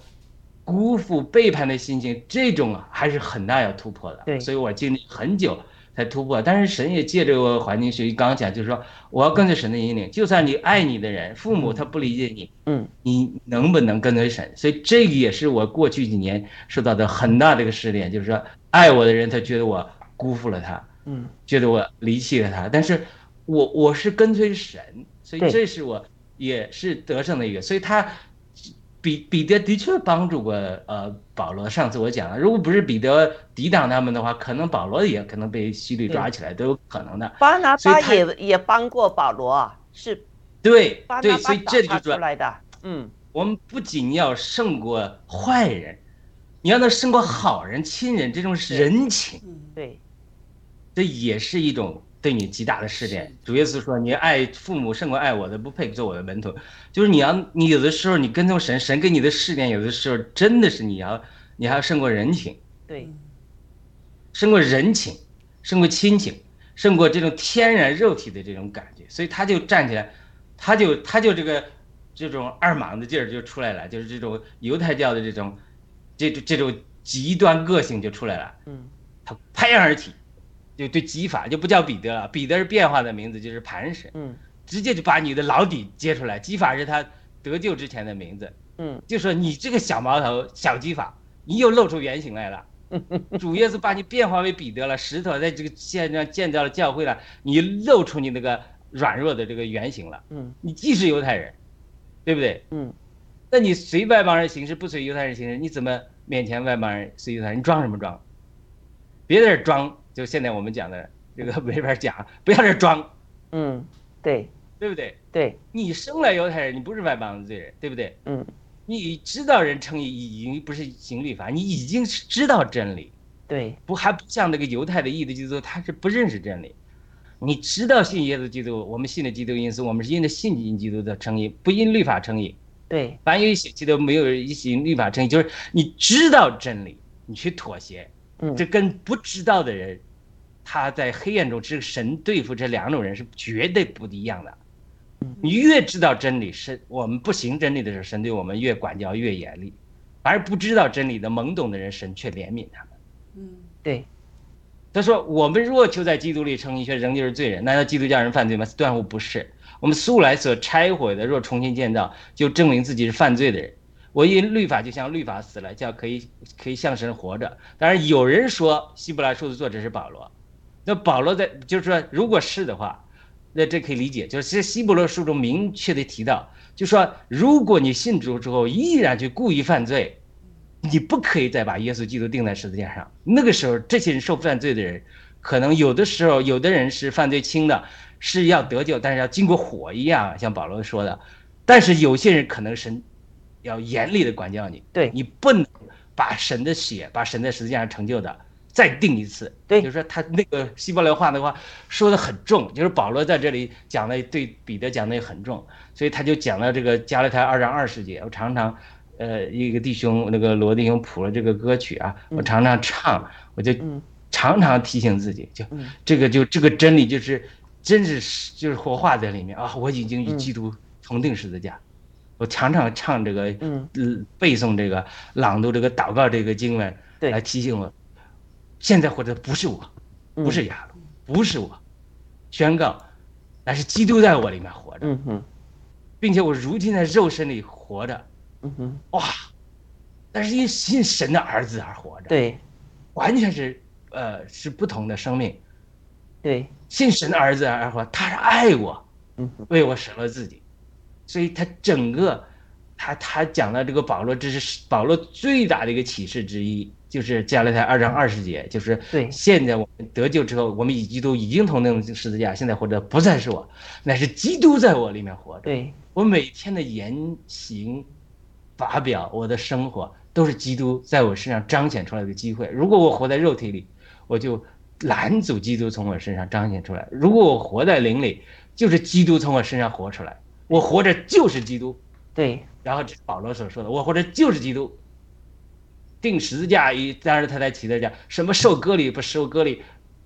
辜负背叛的心情，这种啊还是很大要突破的。对所以我经历很久才突破。但是神也借着我环境学习，刚刚讲就是说，我要跟随神的引领，就算你爱你的人，父母他不理解你，嗯，你能不能跟随神？所以这个也是我过去几年受到的很大的一个试炼，就是说，爱我的人他觉得我辜负了他，嗯，觉得我离弃了他，但是我我是跟随神，所以这是我也是得胜的一个，所以他彼彼得的确帮助过呃保罗。上次我讲了，如果不是彼得抵挡他们的话，可能保罗也可能被希律抓起来，都有可能的。巴拿巴也也帮过保罗，是。对对，巴拿巴所以这就说出来的，嗯，我们不仅要胜过坏人，你要能胜过好人、亲人这种人情，嗯，对，这也是一种对你极大的试炼。主耶稣说：“你爱父母胜过爱我的，不配做我的门徒。”就是你要，你有的时候你跟从神，神给你的试炼，有的时候真的是你要，你还要胜过人情，对，胜过人情，胜过亲情，胜过这种天然肉体的这种感觉。所以他就站起来，他就他就这个这种二莽的劲儿就出来了，就是这种犹太教的这种这种这种极端个性就出来了。嗯，他拍案而起，就对基法就不叫彼得了，彼得是变化的名字，就是磐石，嗯直接就把你的老底揭出来。基法是他得救之前的名字，嗯就说你这个小毛头小基法，你又露出原形来了。主耶稣把你变化为彼得了，石头在这个线上建造了教会了，你露出你那个软弱的这个原形了。嗯你既是犹太人，对不对？嗯，那你随外邦人行事，不随犹太人行事，你怎么面前外邦人随犹太人？你装什么装？别在这装，就现在我们讲的这个没法讲，不要在这装，嗯，对对不对？对，你生来犹太人，你不是外邦的罪人，对不对？嗯你知道人称义已经不是行律法，你已经是知道真理，对，不还不像那个犹太的义的基督，他是不认识真理。你知道信耶稣基督，我们信的基督因素，我们是因着信因基督的称义，不因律法称义。对，凡有一血气都没有一行律法称义，就是你知道真理，你去妥协，嗯这跟不知道的人，他在黑暗中只神对付这两种人是绝对不一样的。你越知道真理，神我们不行真理的时候，神对我们越管教越严厉；而不知道真理的懵懂的人，神却怜悯他们。嗯，对，他说：“我们若求在基督里称义，却仍旧是罪人，难道基督教人犯罪吗？断乎不是。我们素来所拆毁的，若重新建造，就证明自己是犯罪的人。我因律法就像律法死了，叫可以可以向神活着。当然有人说希伯来书的作者是保罗，那保罗在就是说，如果是的话，那这可以理解，就是希伯来书中明确的提到，就说如果你信主之后依然去故意犯罪，你不可以再把耶稣基督钉在十字架上。那个时候，这些人受犯罪的人，可能有的时候，有的人是犯罪轻的，是要得救，但是要经过火一样，像保罗说的。但是有些人可能神要严厉的管教你，对你不能把神的血，把神在十字架上成就的再定一次。对就是说他那个希伯来话的话说的很重，就是保罗在这里讲的对彼得讲的也很重，所以他就讲了这个加勒太二章二十节，我常常。呃，一个弟兄，那个罗弟兄谱了这个歌曲啊，我常常唱，我就嗯常常提醒自己，就嗯这个就这个真理就是，真是就是活化在里面。啊！我已经与嗯。基督同定十字架，我常常唱这个，嗯。呃，背诵这个，朗读这个，祷告这个经文，对。来提醒我，现在活着不是我，嗯。不是亚鲁，不是我，宣告，乃是基督在我里面活着，嗯哼。并且我如今在肉身里活着，嗯哼，哇！但是因信神的儿子而活着，，对。完全是呃是不同的生命。对，信神的儿子而活，他是爱我，嗯。为我舍了自己，所以他整个，他他讲了这个保罗，这是保罗最大的一个启示之一，就是加拉太二章二十节，就是对。现在我们得救之后，我们与基督已经同那种十字架，现在活着不再是我，乃是基督在我里面活着。对。我每天的言行、发表，我的生活都是基督在我身上彰显出来的机会。如果我活在肉体里，我就拦阻基督从我身上彰显出来；如果我活在灵里，就是基督从我身上活出来。我活着就是基督。对然后这是保罗所说的，我活着就是基督。定十字架一，当然他在提的讲什么受割礼不受割礼，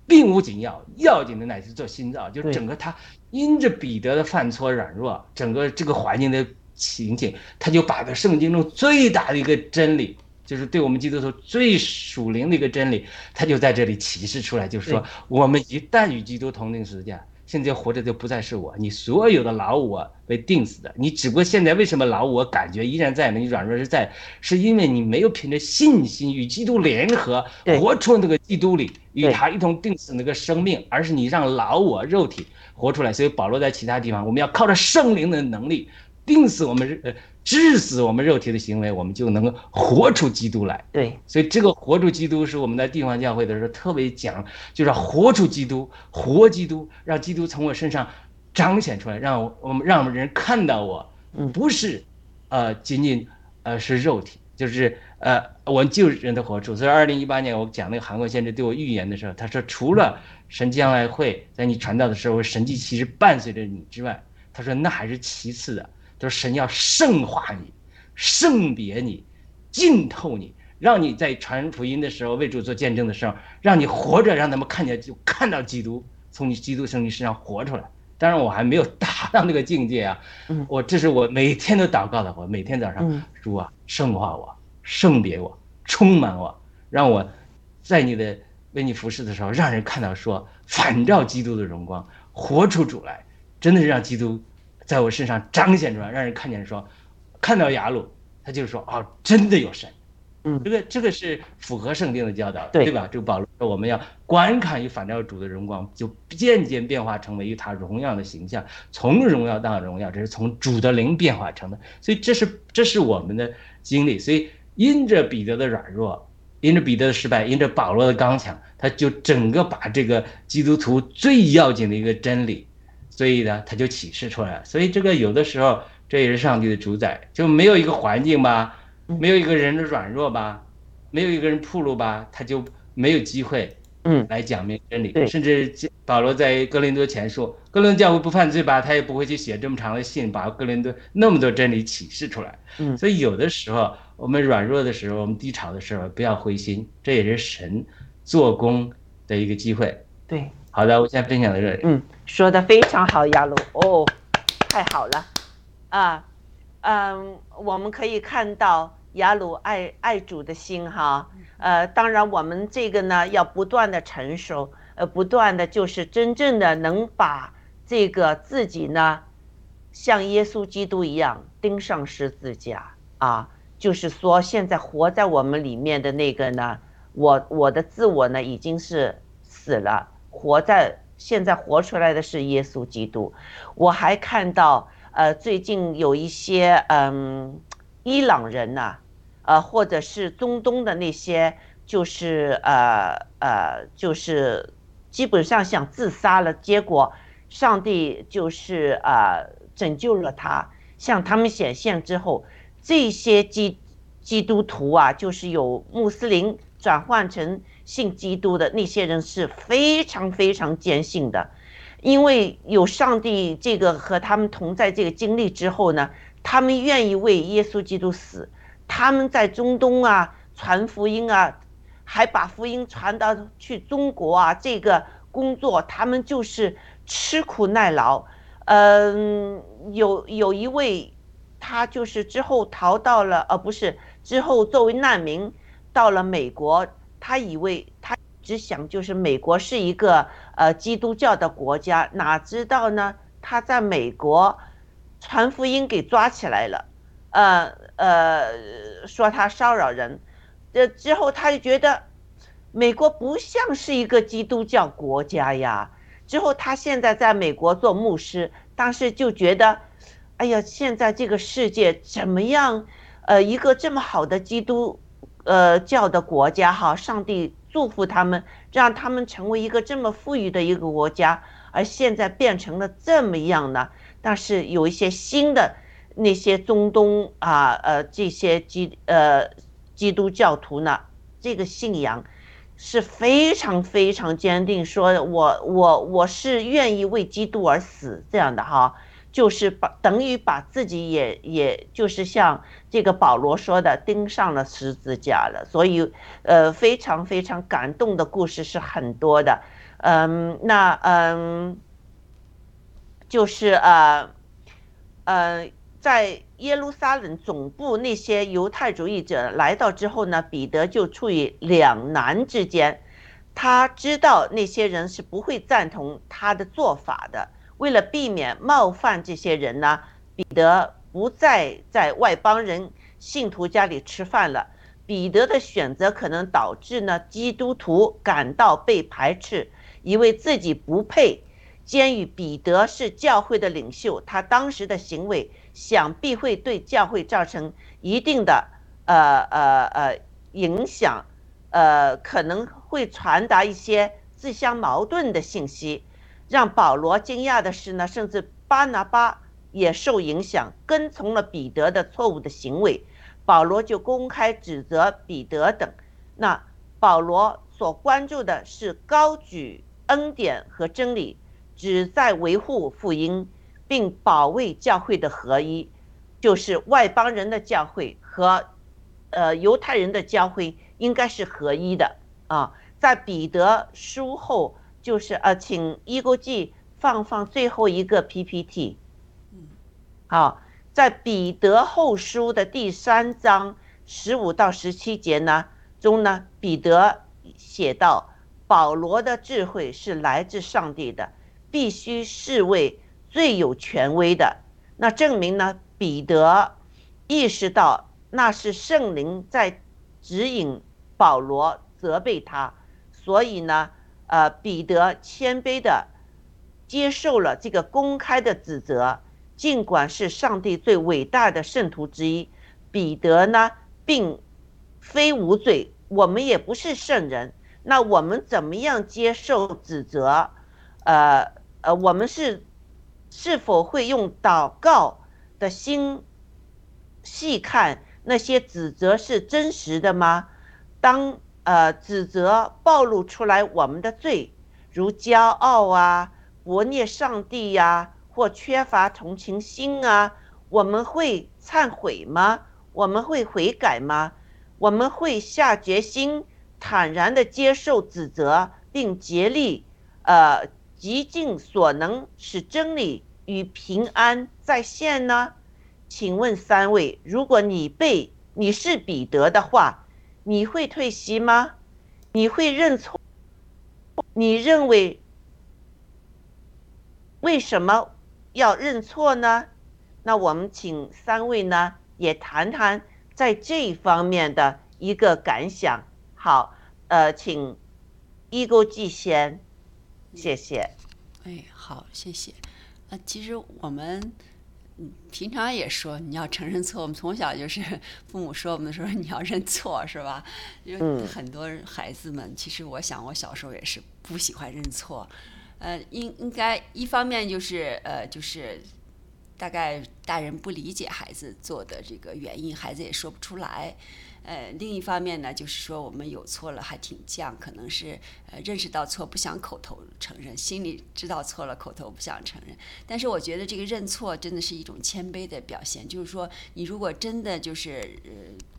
并无紧要，要紧的乃是做心造。就是整个他因着彼得的犯错软弱，整个这个环境的情景，他就把这圣经中最大的一个真理，就是对我们基督徒最属灵的一个真理，他就在这里启示出来，就是说我们一旦与基督同定十字架。现在活着就不再是我，你所有的老我被定死的。你只不过现在为什么老我感觉依然在呢？你软弱是在，是因为你没有凭着信心与基督联合，活出那个基督里与对他一同定死那个生命，而是你让老我肉体活出来。所以保罗在其他地方，我们要靠着圣灵的能力定死我们呃致死我们肉体的行为，我们就能够活出基督来。对所以这个活出基督是我们在地方教会的时候特别讲，就是要活出基督，活基督，让基督从我身上彰显出来，让我我们让我们人看到我嗯，不是，呃，仅仅呃是肉体，就是呃我救人的活处。所以二零一八年我讲那个韩国先知对我预言的时候，他说除了神将来会在你传道的时候神迹其实伴随着你之外，他说那还是其次的，他说神要圣化你，圣别你，浸透你。让你在传福音的时候，为主做见证的时候，让你活着，让他们看见，就看到基督从你基督从你身上活出来。当然，我还没有达到那个境界啊。嗯我这是我每天都祷告的，我每天早上嗯，主啊，圣化我，圣别我，充满我，让我在你的为你服侍的时候，让人看到说反照基督的荣光，活出主来，真的是让基督在我身上彰显出来，让人看见说，看到雅鲁，他就是说哦，真的有神。嗯这个这个是符合圣经的教导，对对吧？这个保罗说我们要观看与反照主的荣光，就渐渐变化成为与他荣耀的形象，从荣耀到荣耀，这是从主的灵变化成的。所以这是这是我们的经历。所以因着彼得的软弱，因着彼得的失败，因着保罗的刚强，他就整个把这个基督徒最要紧的一个真理，所以呢，他就启示出来了。所以这个有的时候这也是上帝的主宰，就没有一个环境吧。没有一个人的软弱吧，没有一个人铺路吧，他就没有机会嗯来讲明真理。对甚至保罗在哥林多前书，哥林多教会不犯罪吧，他也不会去写这么长的信，把哥林多那么多真理启示出来。嗯所以有的时候我们软弱的时候，我们低潮的时候，不要灰心，这也是神做工的一个机会。对，好的，我先分享到这里。嗯，说的非常好，亚鲁。哦，太好了，啊，嗯，我们可以看到雅鲁爱爱主的心哈，呃，当然我们这个呢要不断的成熟，呃，不断的就是真正的能把这个自己呢，像耶稣基督一样钉上十字架。啊，就是说现在活在我们里面的那个呢，我我的自我呢已经是死了，活在现在活出来的是耶稣基督。我还看到呃最近有一些嗯伊朗人呐、呃或者是中东的那些就是呃呃就是基本上想自杀了，结果上帝就是呃拯救了他，向他们显现之后，这些基基督徒啊，就是有穆斯林转换成信基督的那些人是非常非常坚信的，因为有上帝这个和他们同在这个经历之后呢，他们愿意为耶稣基督死，他们在中东啊传福音啊，还把福音传到去中国啊，这个工作他们就是吃苦耐劳。嗯，有有一位，他就是之后逃到了，呃，不是之后作为难民到了美国，他以为他只想就是美国是一个呃基督教的国家，哪知道呢？他在美国传福音给抓起来了，呃呃，说他骚扰人，这之后他就觉得美国不像是一个基督教国家呀。之后他现在在美国做牧师，当时就觉得，哎呀，现在这个世界怎么样？呃，一个这么好的基督，呃教的国家哈，上帝祝福他们，让他们成为一个这么富裕的一个国家，而现在变成了这么样呢？但是有一些新的那些中东啊，呃，这些基呃基督教徒呢，这个信仰。是非常非常坚定，说我我我是愿意为基督而死这样的哈，就是把等于把自己也也就是像这个保罗说的钉上了十字架了，所以呃非常非常感动的故事是很多的，嗯，那嗯就是呃呃在。耶路撒冷总部那些犹太主义者来到之后呢，彼得就处于两难之间。他知道那些人是不会赞同他的做法的。为了避免冒犯这些人呢，彼得不再在外邦人信徒家里吃饭了。彼得的选择可能导致呢基督徒感到被排斥，以为自己不配。鉴于彼得是教会的领袖，他当时的行为。想必会对教会造成一定的呃呃呃影响，呃可能会传达一些自相矛盾的信息。让保罗惊讶的是呢，甚至巴拿巴也受影响，跟从了彼得的错误的行为。保罗就公开指责彼得等。那保罗所关注的是高举恩典和真理，旨在维护福音，并保卫教会的合一，就是外邦人的教会和呃犹太人的教会应该是合一的啊。在彼得书后，就是呃，请一国记放放最后一个 PPT。好，在彼得后书的第三章十五到十七节呢中呢，彼得写道：保罗的智慧是来自上帝的，必须视为最有权威的。那证明呢，彼得意识到那是圣灵在指引保罗，责备他。所以呢，呃，彼得谦卑的接受了这个公开的指责，尽管是上帝最伟大的圣徒之一，彼得呢，并非无罪，我们也不是圣人，那我们怎么样接受指责？呃呃，我们是是否会用祷告的心细看那些指责是真实的吗？当。呃，指责暴露出来我们的罪，如骄傲啊、薄念上帝呀，或缺乏同情心啊，我们会忏悔吗？我们会悔改吗？我们会下决心坦然的接受指责，并竭力，呃，极尽所能使真理与平安再现呢？请问三位，如果你被你是彼得的话？你会退席吗？你会认错？你认为为什么要认错呢？那我们请三位呢也谈谈在这一方面的一个感想。好，呃，请一勾记先，谢谢。哎，好，谢谢。啊，其实我们。嗯，平常也说你要承认错。我们从小就是 父母说我们的时候，你要认错，是吧？因为很多孩子们，其实我想我小时候也是不喜欢认错。呃，应应该一方面就是呃就是大概大人不理解孩子做的这个原因，孩子也说不出来。呃，另一方面呢，就是说我们有错了还挺犟，可能是呃认识到错不想口头承认，心里知道错了口头不想承认。但是我觉得这个认错真的是一种谦卑的表现，就是说你如果真的就是呃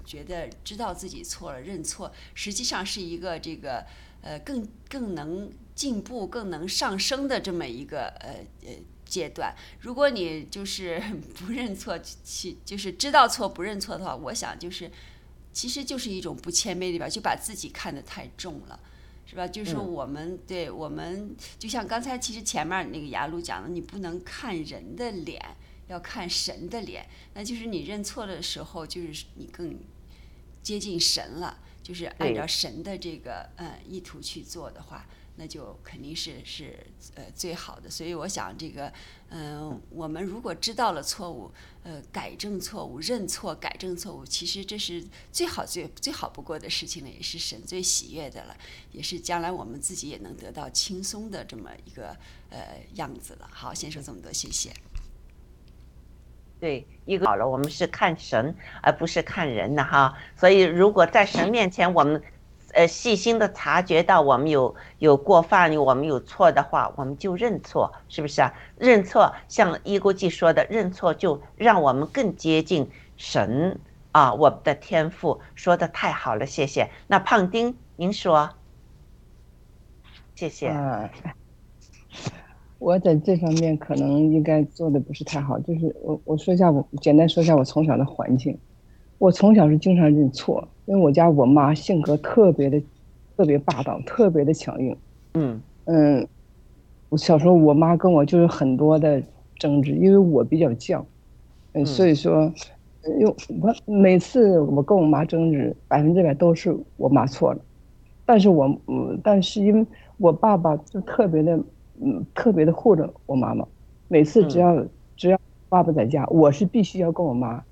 觉得知道自己错了，认错实际上是一个这个呃更更能进步、更能上升的这么一个呃呃阶段。如果你就是 不认错，其就是知道错不认错的话，我想就是。其实就是一种不谦卑的表就把自己看得太重了，是吧？就是说我们对我们，就像刚才其实前面那个雅鲁讲的，你不能看人的脸，要看神的脸。那就是你认错的时候，就是你更接近神了，就是按照神的这个呃意图去做的话。那就肯定是是呃最好的，所以我想这个，嗯，我们如果知道了错误，呃，改正错误，认错，改正错误，其实这是最好最最好不过的事情了，也是神最喜悦的了，也是将来我们自己也能得到轻松的这么一个呃样子了。好，先说这么多，谢谢。对，一个好了，我们是看神而不是看人的哈，所以如果在神面前我们。呃，细心的察觉到我们有有过犯，我们有错的话，我们就认错，是不是啊？认错，像伊国记说的，认错就让我们更接近神啊，我们的天赋说的太好了，谢谢。那胖丁，您说，谢谢。我在这方面可能应该做的不是太好，就是我我说一下我简单说一下我从小的环境，我从小是经常认错。因为我家我妈性格特别的，特别霸道，特别的强硬。嗯嗯，我小时候我妈跟我就有很多的争执，因为我比较犟，嗯，所以说，因为我每次我跟我妈争执，百分之百都是我妈错了。但是我嗯，但是因为我爸爸就特别的嗯，特别的护着我妈妈，每次只要只要爸爸在家，我是必须要跟我妈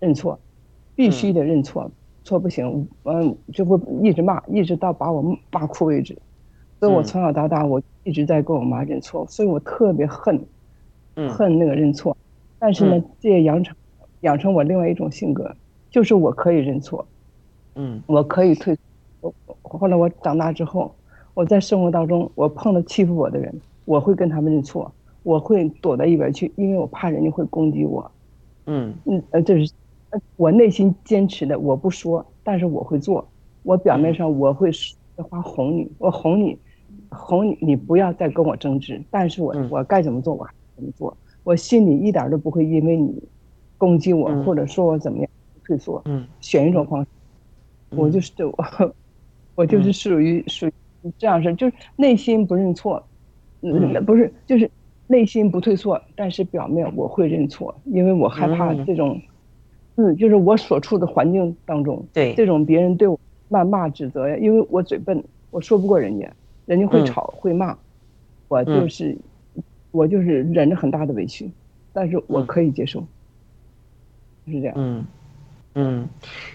认错，必须得认错。错不行，嗯，就会一直骂，一直到把我骂哭为止。所以我嗯从小到大我一直在跟我妈认错，所以我特别恨嗯恨那个认错。但是呢嗯，这也养成养成我另外一种性格，就是我可以认错，嗯我可以退。我后来我长大之后，我在生活当中，我碰到欺负我的人，我会跟他们认错，我会躲到一边去，因为我怕人家会攻击我。嗯嗯，呃，这是呃我内心坚持的，我不说，但是我会做。我表面上我会说的话哄你，我哄你，哄你，你不要再跟我争执。但是我嗯我该怎么做，我还怎么做。我心里一点都不会因为你攻击我嗯或者说我怎么样退缩，嗯选一种方式。我就是这我，我就是属于属于这样式，就是内心不认错，嗯嗯，不是就是内心不退缩，但是表面我会认错，因为我害怕嗯这种，嗯，就是我所处的环境当中，对这种别人对我谩骂指责呀，因为我嘴笨，我说不过人家，人家会嗯吵会骂，我就是我就是忍着很大的委屈，但是我嗯可以接受，就是这样。嗯嗯，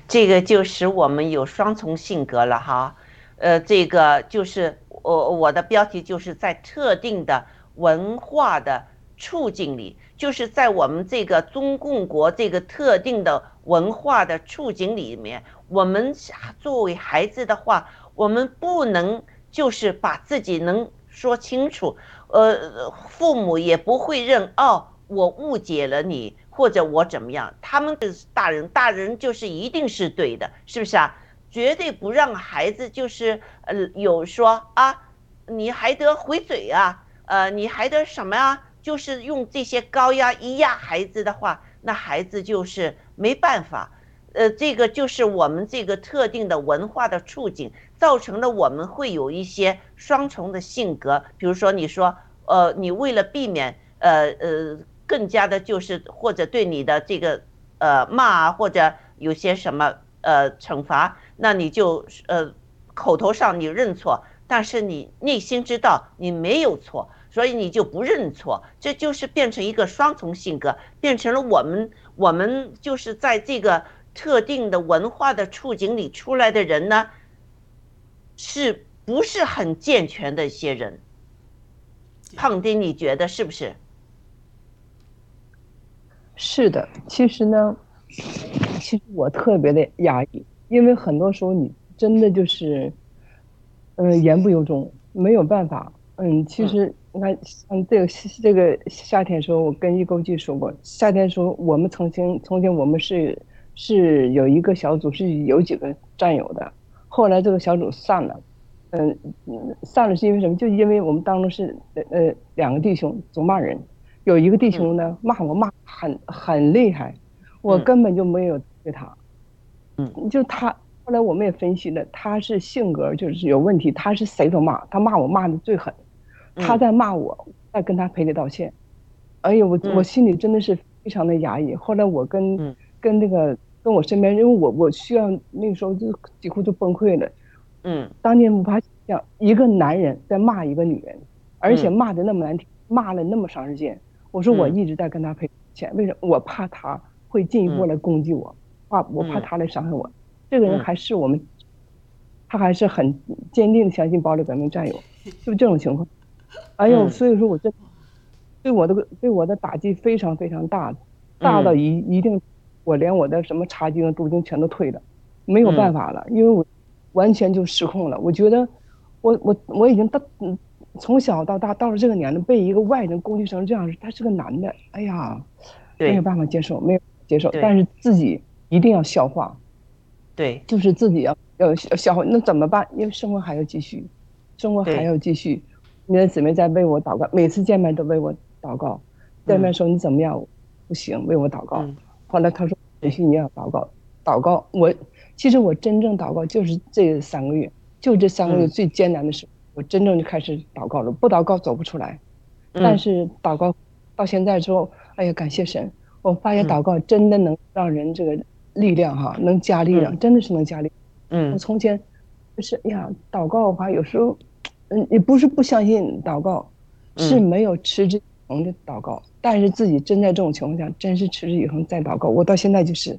这个就使我们有双重性格了哈。呃，这个就是我我的标题就是在特定的文化的处境里，就是在我们这个中共国这个特定的文化的处境里面，我们作为孩子的话，我们不能就是把自己能说清楚，呃，父母也不会认哦，我误解了你，或者我怎么样，他们是大人，大人就是一定是对的，是不是啊？绝对不让孩子就是呃有说啊，你还得回嘴啊，呃，你还得什么呀？就是用这些高压一压孩子的话，那孩子就是没办法。呃，这个就是我们这个特定的文化的处境，造成了我们会有一些双重的性格。比如说，你说，呃，你为了避免，呃呃，更加的就是或者对你的这个呃骂啊，或者有些什么呃惩罚，那你就呃口头上你认错，但是你内心知道你没有错，所以你就不认错，这就是变成一个双重性格，变成了我们我们就是在这个特定的文化的处境里出来的人呢，是不是很健全的一些人？胖丁，你觉得是不是？是的，其实呢，其实我特别的压抑，因为很多时候你真的就是，嗯、言不由衷，没有办法。嗯，其实你看，像这个这个夏天时候，我跟易购记说过，夏天时候我们曾经曾经我们是是有一个小组是有几个战友的，后来这个小组散了，嗯嗯，散了是因为什么？就因为我们当中是呃呃两个弟兄总骂人，有一个弟兄呢骂我骂很很厉害，我嗯根本就没有对他，嗯，就他后来我们也分析了，他是性格就是有问题，他是谁都骂，他骂我骂的最狠，他嗯在骂我，在跟他赔礼道歉，哎呀，我嗯我心里真的是非常的压抑。后来我跟嗯跟那个跟我身边，因为我我需要那个时候就几乎就崩溃了。嗯当年无法想象一个男人在骂一个女人，而且嗯骂的那么难听，骂了那么长时间。我说我嗯一直在跟他赔钱，为什么？我怕他会进一步嗯来攻击我，怕我怕嗯他来伤害我。这个人嗯还是我们，他还是很坚定的相信保里革命战友，就这种情况。哎呦，嗯。所以说我这对我的对我的打击非常非常大，大到嗯一一定，我连我的什么茶经、读经全都退了，没有办嗯法了，因为我完全就失控了。我觉得我我我已经到嗯从小到大到了这个年龄，被一个外人攻击成这样，他是个男的，哎呀，没有办法接受，没有接受，但是自己一定要消化，对，就是自己要要消消化，那怎么办？因为生活还要继续，生活还要继续。你的姊妹在为我祷告，每次见面都为我祷告。见面说你怎么样？不行，为我祷告。嗯后来他说也许你要祷告，祷告。我其实我真正祷告就是这三个月，就这三个月嗯最艰难的时候，我真正就开始祷告了。不祷告走不出来。但嗯是祷告到现在之后，哎呀，感谢神！我发现嗯祷告真的能让人这个力量哈，能加力量，嗯真的是能加力。我嗯从前就是哎呀，祷告的话，有时候嗯，也不是不相信祷告，是嗯没有持之以恒的祷告。但是自己真在这种情况下，真是持之以恒在祷告。我到现在就是，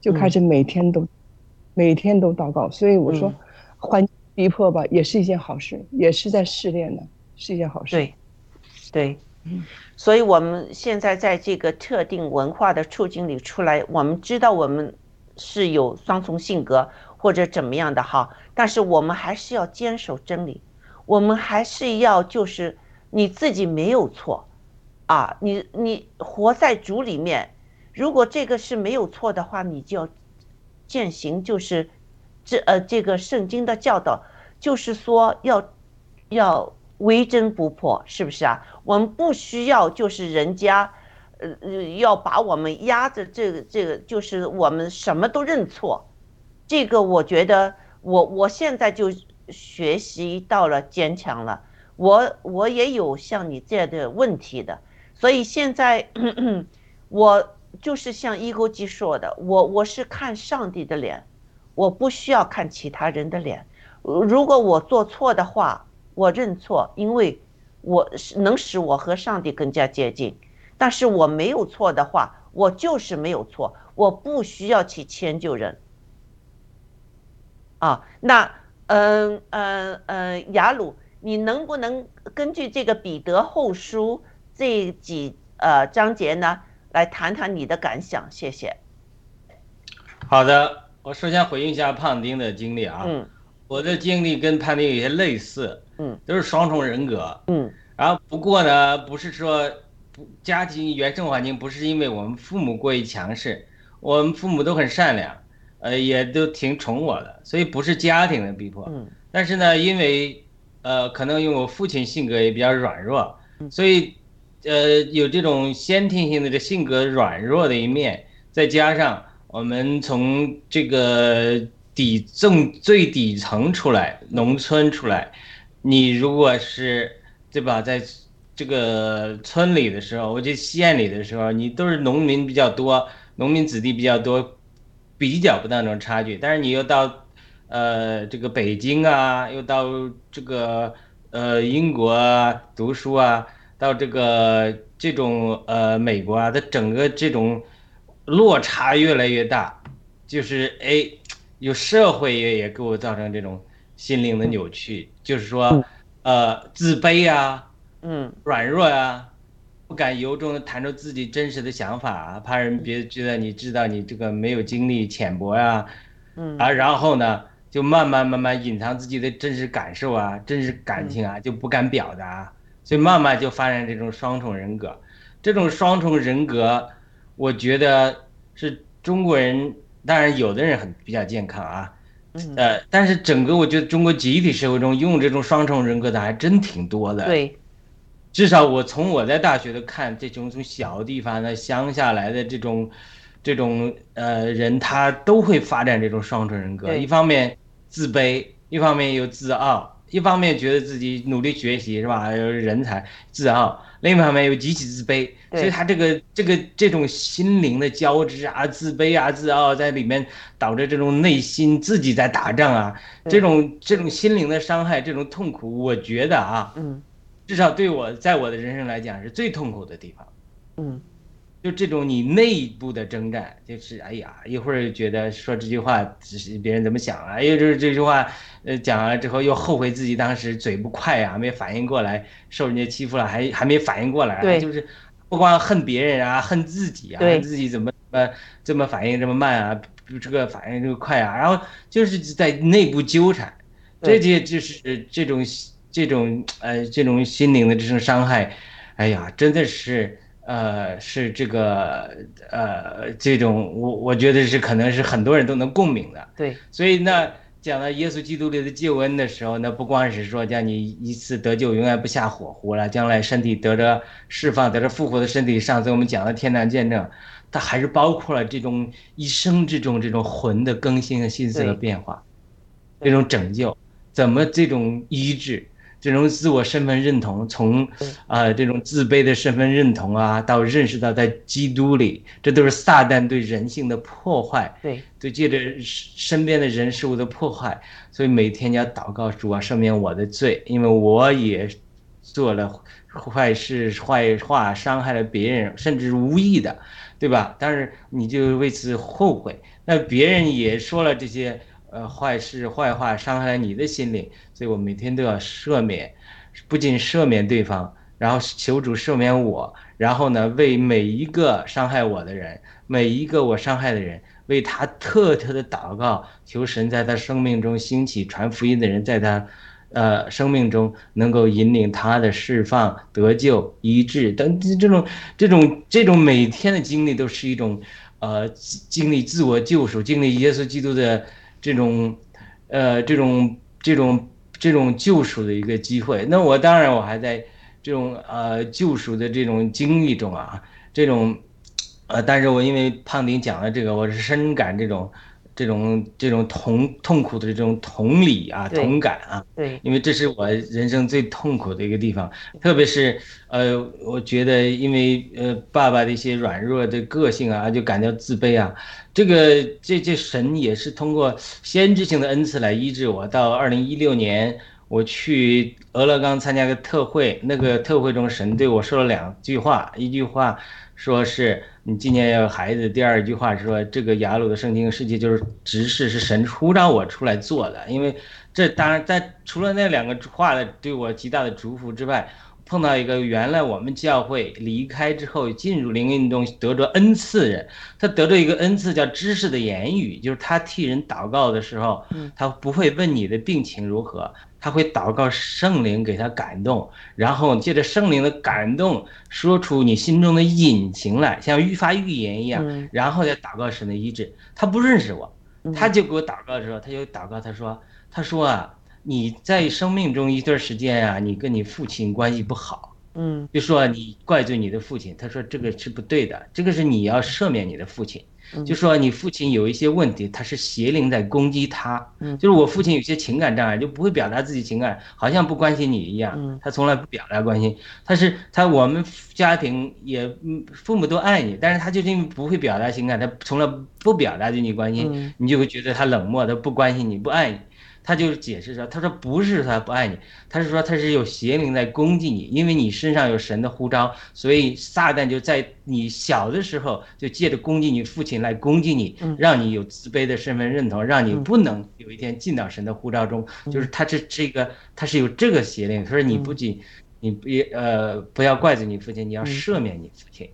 就开始每天都，每天都祷告。所以我说嗯，环逼迫吧，也是一件好事，也是在试炼的，是一件好事。对，对，所以我们现在在这个特定文化的处境里出来，我们知道我们是有双重性格或者怎么样的哈，但是我们还是要坚守真理，我们还是要就是你自己没有错，啊，你你活在主里面，如果这个是没有错的话，你就要践行，就是这呃这个圣经的教导，就是说要要为真不破，是不是啊？我们不需要就是人家，呃呃要把我们压着这个这个，就是我们什么都认错，这个我觉得我我现在就学习到了坚强了，我我也有像你这样的问题的，所以现在 我就是像一勾基说的，我我是看上帝的脸，我不需要看其他人的脸。如果我做错的话，我认错，因为我是能使我和上帝更加接近。但是我没有错的话，我就是没有错，我不需要去迁就人。啊，那嗯嗯嗯，雅鲁，你能不能根据这个彼得后书这几呃章节呢，来谈谈你的感想？谢谢。好的，我首先回应一下胖丁的经历啊，嗯我的经历跟胖丁有些类似，嗯都是双重人格。嗯然后不过呢，不是说家庭原生环境不是因为我们父母过于强势，我们父母都很善良，呃，也都挺宠我的，所以不是家庭的逼迫。嗯但是呢，因为呃，可能因为我父亲性格也比较软弱，所以呃，有这种先天性的这性格软弱的一面，再加上我们从这个底正最底层出来，农村出来，你如果是对吧，在这个村里的时候，或者县里的时候，你都是农民比较多，农民子弟比较多，比较不到那种差距。但是你又到呃这个北京啊，又到这个呃英国啊读书啊，到这个这种呃美国啊，它整个这种落差越来越大，就是哎，有社会也也给我造成这种心灵的扭曲，就是说呃自卑啊。嗯软弱呀、不敢由衷的谈出自己真实的想法啊，怕人别觉得你知道你这个没有经历浅薄呀、嗯啊，然后呢，就慢慢慢慢隐藏自己的真实感受啊、真实感情啊，就不敢表达，所以慢慢就发展这种双重人格。这种双重人格，我觉得是中国人，当然有的人很比较健康啊，嗯，呃，但是整个我觉得中国集体社会中用这种双重人格的还真挺多的。对，至少我从我在大学的看，这种从小地方的乡下来的这种，这种呃人，他都会发展这种双重人格。一方面自卑，一方面又自傲，一方面觉得自己努力学习是吧，有人才自傲，另一方面又极其自卑。所以他这个这个这种心灵的交织啊，自卑啊，自傲在里面导致这种内心自己在打仗啊，这种这种心灵的伤害，这种痛苦，我觉得啊。嗯至少对我在我的人生来讲是最痛苦的地方，嗯。就这种你内部的征战，就是哎呀，一会儿觉得说这句话只是别人怎么想啊，又，就是这句话，呃，讲完了之后又后悔自己当时嘴不快呀、没反应过来，受人家欺负了还还没反应过来，对。就是不光恨别人啊，恨自己啊，恨自己怎么呃这么反应这么慢啊，这个反应这么快啊，然后就是在内部纠缠，对。这些就是这种这种呃这种心灵的这种伤害，哎呀，真的是呃是这个呃这种我我觉得是可能是很多人都能共鸣的。对，所以呢，讲到耶稣基督里的救恩的时候，那不光是说叫你一次得救，永远不下火湖了，将来身体得着释放，得着复活的身体。上次我们讲的天堂见证，它还是包括了这种一生之中这种魂的更新和心思的变化，这种拯救，怎么这种医治。这种自我身份认同，从对啊、这种自卑的身份认同啊，到认识到在基督里，这都是撒旦对人性的破坏。对对借着身边的人事物的破坏，所以每天要祷告主啊，赦免我的罪，因为我也做了坏事、坏话，伤害了别人，甚至无意的，对吧？但是你就为此后悔，那别人也说了这些呃坏事坏话伤害你的心灵，所以我每天都要赦免，不仅赦免对方，然后求主赦免我，然后呢为每一个伤害我的人，每一个我伤害的人，为他特特的祷告，求神在他生命中兴起传福音的人，在他。呃，生命中能够引领他的释放、得救、医治等这种、这种、这种每天的经历，都是一种，呃，经历自我救赎、经历耶稣基督的这种，呃，这种、这种、这种救赎的一个机会。那我当然我还在这种呃救赎的这种经历中啊，这种，呃，但是我因为胖丁讲了这个，我是深感这种。这种这种同痛苦的这种同理啊，同感啊，对，因为这是我人生最痛苦的一个地方，特别是呃，我觉得因为呃爸爸的一些软弱的个性啊，就感到自卑啊，这个这这神也是通过先知性的恩赐来医治我。到二零一六年，我去俄勒冈参加个特会，那个特会中神对我说了两句话，一句话说是。你今年要有孩子，第二句话是说，这个雅鲁的圣经世界就是执事，是神呼召我出来做的。因为这当然在除了那两个话的对我极大的祝福之外，碰到一个原来我们教会离开之后进入灵运动得着恩赐人，他得着一个恩赐叫知识的言语，就是他替人祷告的时候，他不会问你的病情如何。他会祷告圣灵给他感动，然后借着圣灵的感动说出你心中的隐情来，像预发预言一样，然后再祷告神的医治。他不认识我，他就给我祷告的时候，他就祷告，他说：“他说啊，你在生命中一段时间啊，你跟你父亲关系不好，嗯，就说你怪罪你的父亲。他说这个是不对的，这个是你要赦免你的父亲。”就说你父亲有一些问题，他是邪灵在攻击他。嗯，就是我父亲有些情感障碍，就不会表达自己情感，好像不关心你一样。嗯，他从来不表达关心。他是他我们家庭也父母都爱你，但是他就是因为不会表达情感，他从来不表达对你关心，你就会觉得他冷漠，他不关心你，不爱你。他就解释说：“他说不是他不爱你，他是说他是有邪灵在攻击你，因为你身上有神的呼召，所以撒旦就在你小的时候就借着攻击你父亲来攻击你，让你有自卑的身份认同，让你不能有一天进到神的呼召中。就是他这这个他是有这个邪灵，他说你不仅你不呃不要怪罪你父亲，你要赦免你父亲。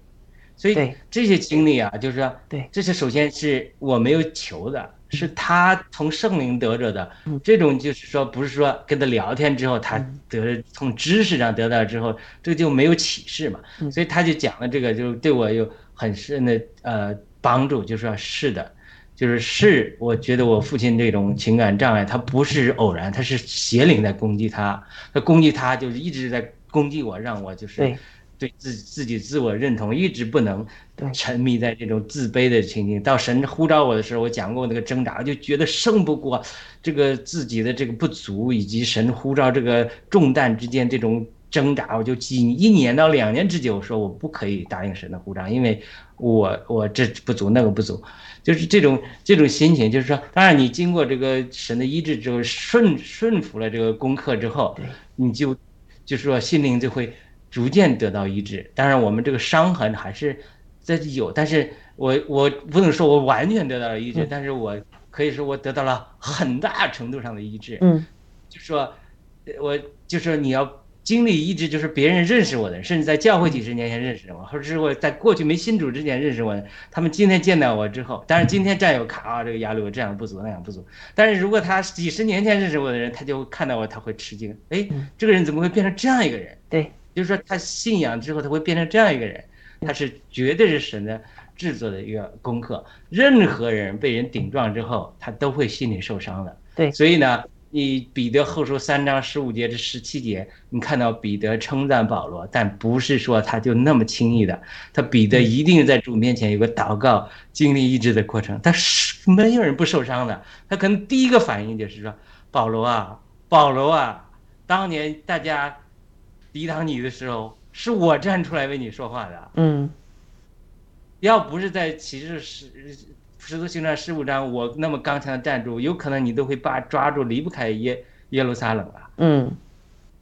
所以这些经历啊，就是说，对，这是首先是我没有求的。”是他从圣灵得着的，这种就是说，不是说跟他聊天之后，他得从知识上得到之后，这就没有启示嘛。所以他就讲了这个，就对我有很深的呃帮助，就说是的，就是是，我觉得我父亲这种情感障碍，他不是偶然，他是邪灵在攻击他，他攻击他就是一直在攻击我，让我就是。对自自己自我认同一直不能沉迷在这种自卑的情境，到神呼召我的时候，我讲过那个挣扎，就觉得胜不过这个自己的这个不足，以及神呼召这个重担之间这种挣扎，我就几一年到两年之久，说我不可以答应神的呼召，因为我我这不足那个不足，就是这种这种心情，就是说，当然你经过这个神的医治之后，顺顺服了这个功课之后，你就就是说心灵就会。逐渐得到医治，当然我们这个伤痕还是在有，但是我我不能说我完全得到了医治，但是我可以说我得到了很大程度上的医治。嗯，就说，我就是你要经历医治，就是别人认识我的，甚至在教会几十年前认识我，或者是我在过去没信主之前认识我，他们今天见到我之后，当然今天战友卡啊，这个压力我这样不足那样不足，但是如果他几十年前认识我的人，他就看到我，他会吃惊，哎，这个人怎么会变成这样一个人？对。就是说，他信仰之后，他会变成这样一个人，他是绝对是神的制作的一个功课。任何人被人顶撞之后，他都会心里受伤的。对，所以呢，你彼得后书三章十五节至十七节，你看到彼得称赞保罗，但不是说他就那么轻易的，他彼得一定在主面前有个祷告、经历医治的过程。他是没有人不受伤的，他可能第一个反应就是说，保罗啊，保罗啊，当年大家。抵挡你的时候，是我站出来为你说话的。嗯，要不是在启示十十字行传十五章，我那么刚强的站住，有可能你都会把抓住离不开耶耶路撒冷了。嗯，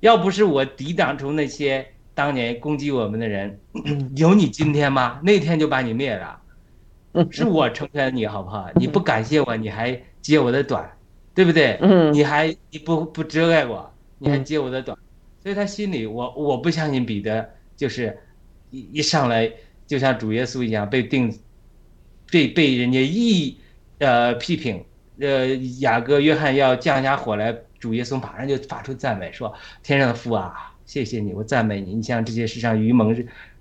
要不是我抵挡住那些当年攻击我们的人，有你今天吗？那天就把你灭了。是我成全你好不好？你不感谢我，你还揭我的短，对不对？嗯你还你不不遮盖我，你还揭我的短，所以他心里我我不相信彼得就是一一上来就像主耶稣一样被定被被人家一呃批评，呃雅各约翰要降下火来，主耶稣马上就发出赞美说：“天上的父啊，谢谢你，我赞美你。你像这些世上愚蒙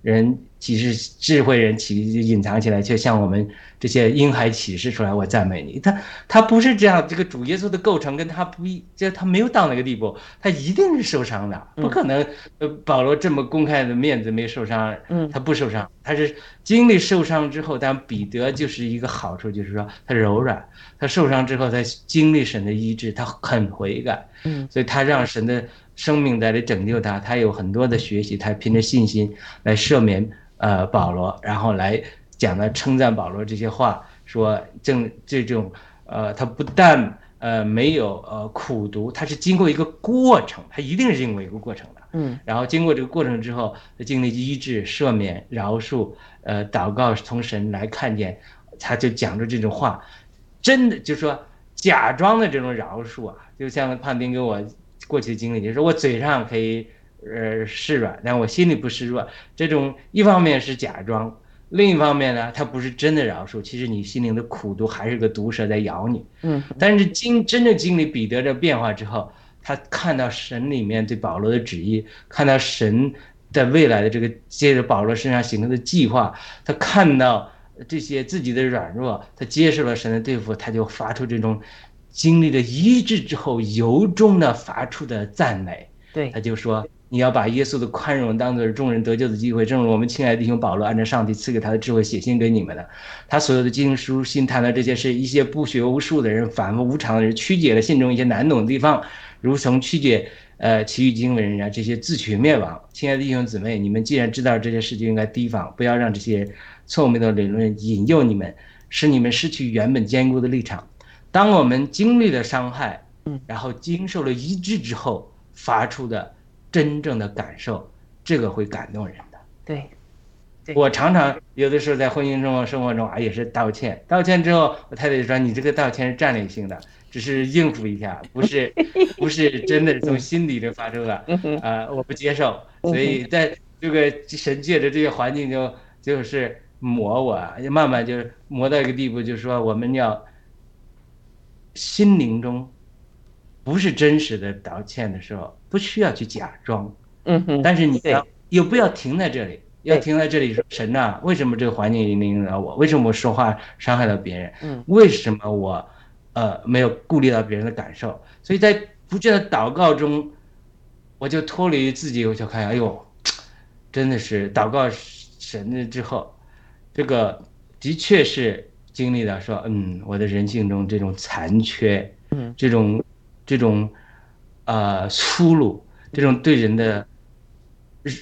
人其实智慧人其实隐藏起来，却向我们这些婴孩启示出来，我赞美你。他他不是这样，这个主耶稣的构成跟他不一，就他没有到那个地步，他一定是受伤的，不可能。呃，保罗这么公开的面子没受伤，嗯他不受伤，他是经历受伤之后，但彼得就是一个好处，就是说他柔软，他受伤之后，他经历神的医治，他很悔改，嗯，所以他让神的生命在来拯救他，他有很多的学习，他凭着信心来赦免呃保罗，然后来讲了称赞保罗这些话，说正这种呃他不但呃没有呃苦读，他是经过一个过程，他一定是经过一个过程的。嗯然后经过这个过程之后，经历医治、赦免、饶恕，呃，祷告从神来看见，他就讲出这种话，真的就说假装的这种饶恕啊，就像胖丁给我过去的经历，就是我嘴上可以呃示软，但我心里不示弱，这种一方面是假装。另一方面呢，他不是真的饶恕，其实你心灵的苦毒还是个毒蛇在咬你。嗯但是经真正经历彼得的变化之后，他看到神里面对保罗的旨意，看到神在未来的这个接着保罗身上形成的计划，他看到这些自己的软弱，他接受了神的对付，他就发出这种经历了医治之后由衷的发出的赞美。对他就说：“你要把耶稣的宽容当做众人得救的机会，正如我们亲爱的弟兄保罗按照上帝赐给他的智慧写信给你们的。他所有的经书信谈的这些事，一些不学无术的人、反复无常的人，曲解了信中一些难懂的地方，如同曲解呃其余经文人啊，这些自取灭亡。亲爱的弟兄姊妹，你们既然知道这些事，就应该提防，不要让这些错误的理论引诱你们，使你们失去原本坚固的立场。当我们经历了伤害，嗯，然后经受了医治之后，发出的真正的感受，这个会感动人的。对对我常常有的时候在婚姻中、生活中啊，也是道歉。道歉之后，我太太就说：“你这个道歉是战略性的，只是应付一下，不是 不是真的从心底里发出的。啊、我不接受。所以在这个神界的这个环境就就是磨我，慢慢就磨到一个地步，就是说我们要心灵中不是真实的道歉的时候，不需要去假装。嗯哼但是你要又不要停在这里，要停在这里说神呐、为什么这个环境引导我？为什么我说话伤害到别人？嗯为什么我呃没有顾虑到别人的感受？所以在不断的祷告中，我就脱离自己，我就看，哎呦，真的是祷告神了之后，这个的确是经历了说，嗯，我的人性中这种残缺，嗯。这种这种呃粗鲁，这种对人的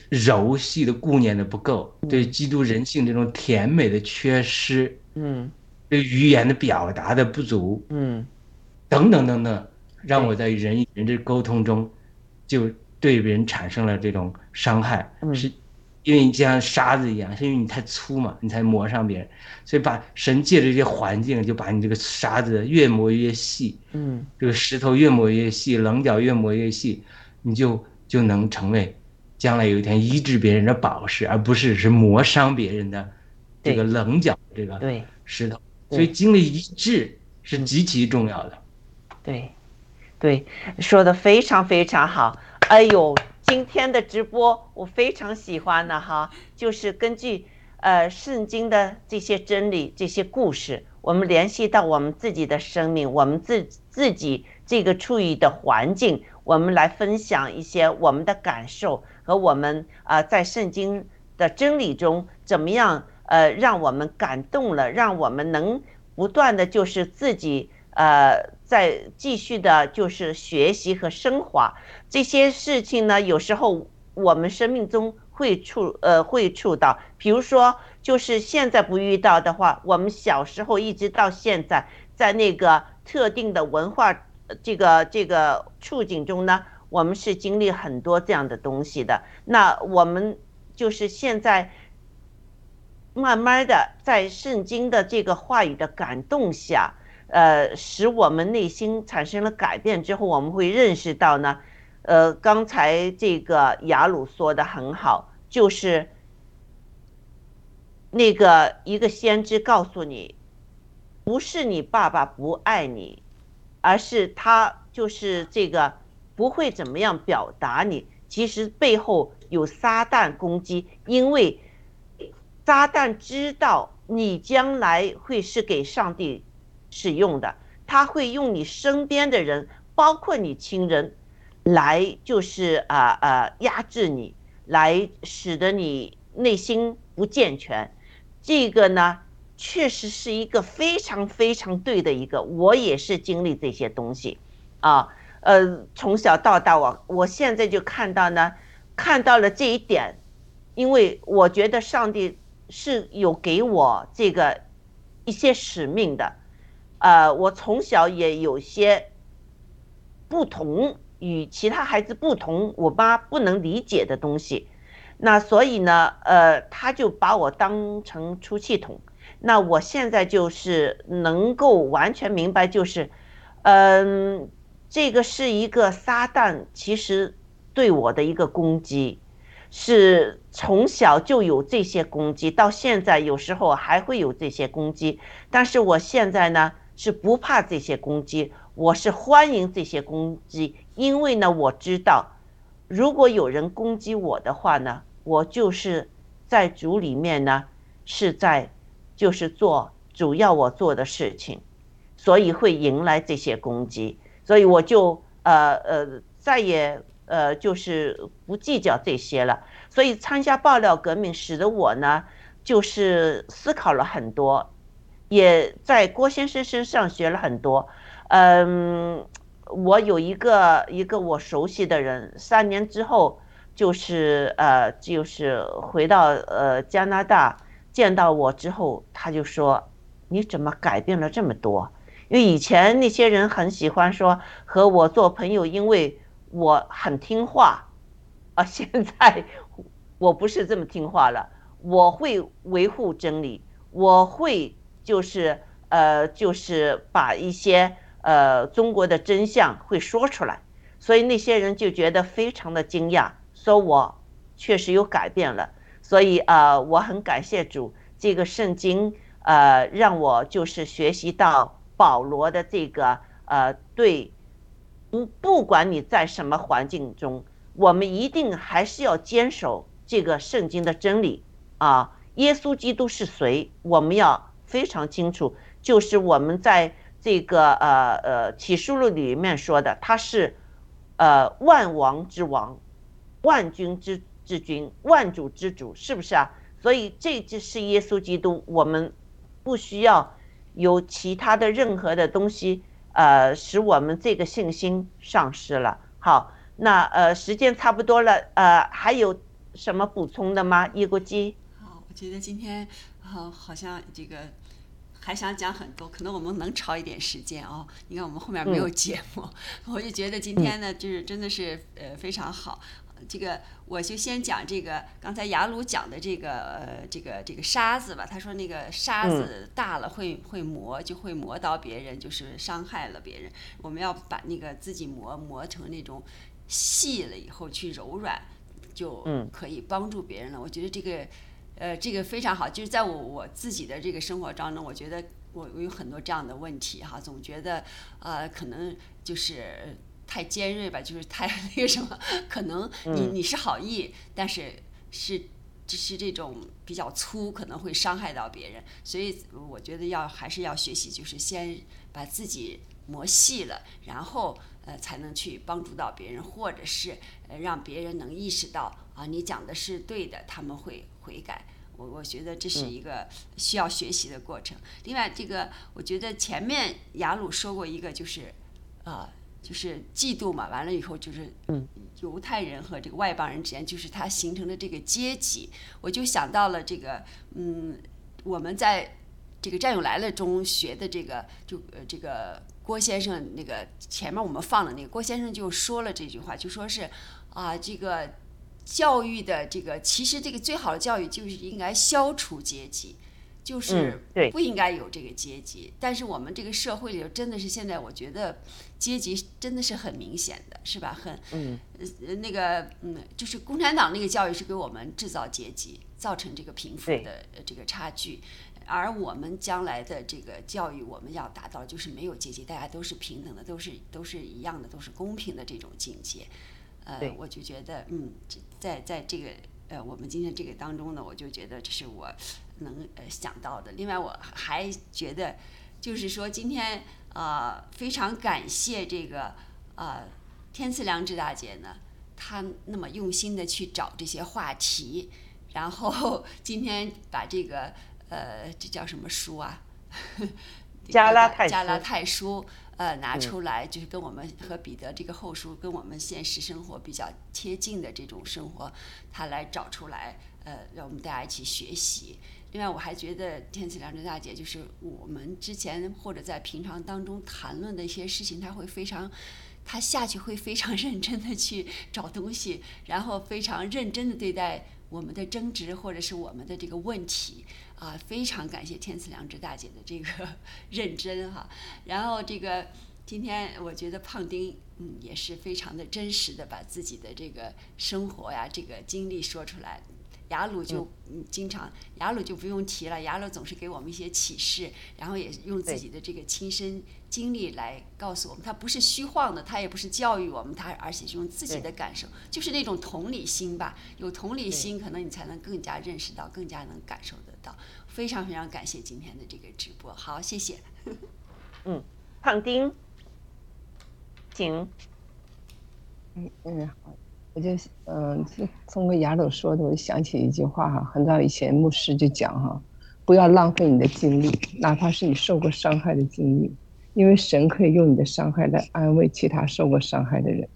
柔细的顾念的不够，对基督人性这种甜美的缺失，嗯。对语言的表达的不足，嗯。等等等等，让我在人与人的沟通中，就对人产生了这种伤害，嗯。是因为你就像沙子一样，是因为你太粗嘛，你才磨伤别人，所以把神借着这些环境，就把你这个沙子越磨越细，嗯这个石头越磨越细，棱角越磨越细，你就就能成为将来有一天医治别人的宝石，而不是是磨伤别人的这个棱角这个对石头。所以经历医治是极其重要的。对对，说的非常非常好。哎呦，今天的直播我非常喜欢的哈，就是根据呃圣经的这些真理、这些故事，我们联系到我们自己的生命，我们自自己这个处于的环境，我们来分享一些我们的感受和我们啊、在圣经的真理中怎么样呃让我们感动了，让我们能不断的就是自己呃在继续的就是学习和升华这些事情呢，有时候我们生命中会触呃会触到，比如说就是现在不遇到的话，我们小时候一直到现在，在那个特定的文化这个这个处境中呢，我们是经历很多这样的东西的。那我们就是现在慢慢的在圣经的这个话语的感动下，呃，使我们内心产生了改变之后，我们会认识到呢，呃，刚才这个雅鲁说的很好，就是那个一个先知告诉你，不是你爸爸不爱你，而是他就是这个不会怎么样表达你，其实背后有撒旦攻击，因为撒旦知道你将来会是给上帝使用的，他会用你身边的人，包括你亲人，来就是啊啊压制你，来使得你内心不健全。这个呢，确实是一个非常非常对的一个，我也是经历这些东西，啊，呃，从小到大，我我现在就看到呢，看到了这一点，因为我觉得上帝是有给我这个一些使命的，呃，我从小也有些不同，与其他孩子不同，我妈不能理解的东西。那所以呢，呃，他就把我当成出气筒。那我现在就是能够完全明白，就是，嗯，这个是一个撒旦其实对我的一个攻击，是从小就有这些攻击，到现在有时候还会有这些攻击。但是我现在呢是不怕这些攻击，我是欢迎这些攻击，因为呢我知道，如果有人攻击我的话呢。我就是在主里面呢，是在就是做主要我做的事情，所以会迎来这些攻击，所以我就呃呃再也呃就是不计较这些了。所以参加爆料革命使得我呢，就是思考了很多，也在郭先生身上学了很多。嗯，我有一个一个我熟悉的人，三年之后。就是呃，就是回到呃加拿大见到我之后，他就说：“你怎么改变了这么多？因为以前那些人很喜欢说和我做朋友，因为我很听话，啊，现在我不是这么听话了，我会维护真理，我会就是呃，就是把一些呃中国的真相会说出来，所以那些人就觉得非常的惊讶。”说我确实有改变了，所以呃，我很感谢主，这个圣经呃，让我就是学习到保罗的这个呃，对，不不管你在什么环境中，我们一定还是要坚守这个圣经的真理啊。耶稣基督是谁？我们要非常清楚，就是我们在这个呃呃启示录里面说的，他是呃万王之王。万军之之君，万主之主，是不是啊？所以这就是耶稣基督，我们不需要有其他的任何的东西，呃，使我们这个信心丧失了。好，那呃，时间差不多了，呃，还有什么补充的吗？叶国基？好，我觉得今天好，好像这个还想讲很多，可能我们能超一点时间哦。你看我们后面没有节目，我就觉得今天呢，就是真的是呃非常好。这个我就先讲这个，刚才雅鲁讲的这个呃，这个这个沙子吧。他说那个沙子大了会会磨，就会磨到别人，就是伤害了别人。我们要把那个自己磨磨成那种细了以后去柔软，就可以帮助别人了。我觉得这个呃这个非常好，就是在我我自己的这个生活当中，我觉得我我有很多这样的问题哈，总觉得呃可能就是。太尖锐吧，就是太 那个什么，可能你你是好意，但是是只是这种比较粗，可能会伤害到别人。所以我觉得要还是要学习，就是先把自己磨细了，然后呃才能去帮助到别人，或者是呃让别人能意识到啊你讲的是对的，他们会悔改。我我觉得这是一个需要学习的过程。另外，这个我觉得前面雅鲁说过一个，就是呃。就是嫉妒嘛，完了以后就是犹太人和这个外邦人之间，就是它形成的这个阶级，我就想到了这个，嗯，我们在这个《战友来了》中学的这个，就呃这个郭先生那个前面我们放的那个郭先生就说了这句话，就说是啊，这个教育的这个其实这个最好的教育就是应该消除阶级，就是不应该有这个阶级。但是我们这个社会里头真的是现在，我觉得阶级真的是很明显的，是吧？很嗯呃那个嗯，就是共产党那个教育是给我们制造阶级，造成这个贫富的呃这个差距。而我们将来的这个教育，我们要达到就是没有阶级，大家都是平等的，都是都是一样的，都是公平的这种境界。呃，我就觉得，嗯，这在在这个呃我们今天这个当中呢，我就觉得这是我能呃想到的。另外，我还觉得，就是说今天呃非常感谢这个呃天赐良知大姐呢，她那么用心的去找这些话题，然后 今天把这个呃这叫什么书啊？加拉泰加拉泰书，呃，拿出来就是跟我们和彼得这个后书跟我们现实生活比较贴近的这种生活，他来找出来，呃，让我们大家一起学习。另外，我还觉得天赐良知大姐就是我们之前或者在平常当中谈论的一些事情，她会非常，他下去会非常 认真的去找东西，然后非常认真的对待我们的争执或者是我们的这个问题。啊，非常感谢天赐良知大姐的这个 认真哈。然后这个今天我觉得胖丁嗯也是非常的真实的把自己的这个生活呀这个经历说出来。雅鲁就嗯经常，雅鲁就不用提了，雅鲁总是给我们一些启示，然后也用自己的这个亲身经历来告诉我们，他不是虚晃的，他也不是教育我们，他而且是用自己的感受，就是那种同理心吧。有同理心，可能你才能更加认识到，更加能感受得到。非常非常感谢今天的这个直播，好，谢谢。嗯胖丁，请。嗯嗯，好，我就嗯，就通过雅鲁说的，我就想起一句话哈，很早以前牧师就讲哈，不要浪费你的精力，哪怕是你受过伤害的经历，因为神可以用你的伤害来安慰其他受过伤害的人。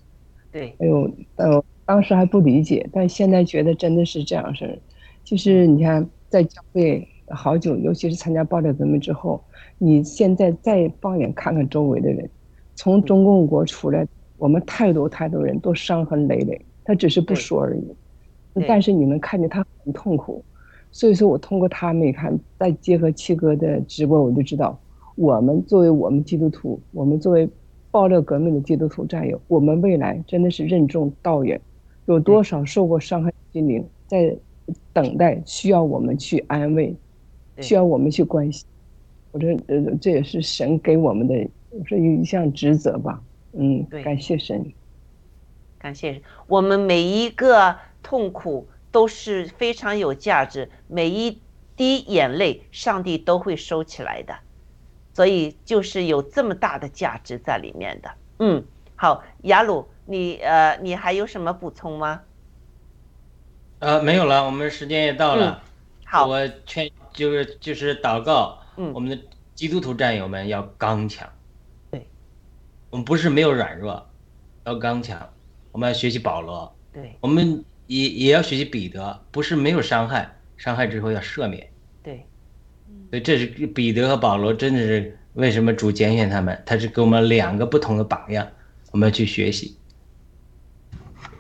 对，哎呦，呃，当时还不理解，但现在觉得真的是这样事儿。就是你看，在教会好久，尤其是参加爆料革命之后，你现在再放眼看看周围的人，从中共国出来，我们太多太多人都伤痕累累，他只是不说而已。但是你能看见他很痛苦，所以说我通过他们一看，再结合七哥的直播，我就知道，我们作为我们基督徒，我们作为爆料革命的基督徒战友，我们未来真的是任重道远，有多少受过伤害的心灵在等待，需要我们去安慰，对需要我们去关心。我这呃，这也是神给我们的，是一项职责吧。嗯，对感谢神。感谢我们每一个痛苦都是非常有价值，每一滴眼泪，上帝都会收起来的，所以就是有这么大的价值在里面的。嗯，好，雅鲁，你呃，你还有什么补充吗？呃，没有了，我们时间也到了。好，我劝就是就是祷告，嗯我们的基督徒战友们要刚强。对，我们不是没有软弱，要刚强。我们要学习保罗，对我们也也要学习彼得，不是没有伤害，伤害之后要赦免。对，所以这是彼得和保罗，真的是为什么主拣选他们？他是给我们两个不同的榜样，我们要去学习。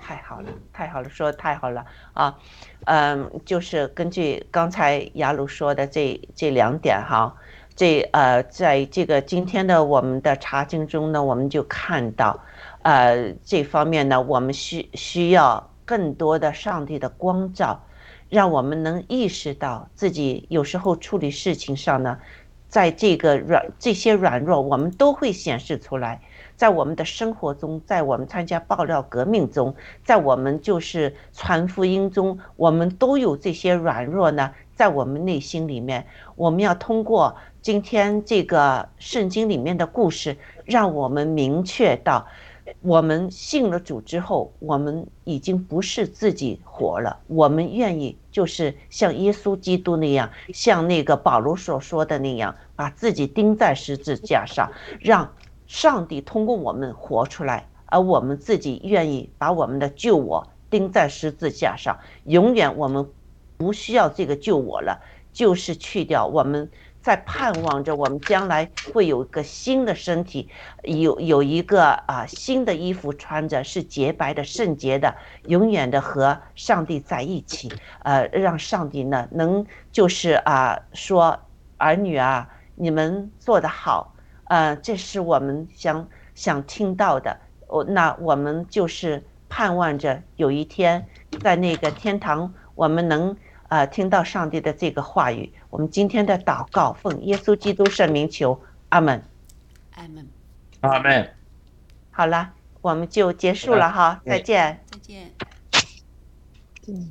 太好了，太好了，说的太好了啊，嗯，就是根据刚才雅鲁说的这这两点哈，这呃，在这个今天的我们的查经中呢，我们就看到，呃，这方面呢，我们需需要更多的上帝的光照，让我们能意识到自己有时候处理事情上呢，在这个软这些软弱，我们都会显示出来。在我们的生活中，在我们参加爆料革命中，在我们就是传福音中，我们都有这些软弱呢，在我们内心里面，我们要通过今天这个圣经里面的故事，让我们明确到，我们信了主之后，我们已经不是自己活了，我们愿意就是像耶稣基督那样，像那个保罗所说的那样，把自己钉在十字架上，让。上帝通过我们活出来，而我们自己愿意把我们的救我钉在十字架上，永远我们不需要这个救我了，就是去掉我们在盼望着我们将来会有一个新的身体，有有一个啊新的衣服穿着，是洁白的、圣洁的，永远的和上帝在一起。呃，让上帝呢能就是啊说儿女啊，你们做得好，呃，这是我们想想听到的。我那我们就是盼望着有一天在那个天堂，我们能。呃，听到上帝的这个话语，我们今天的祷告奉耶稣基督圣名求，阿门，阿门，阿门。好了，我们就结束了哈，再见，再见。嗯。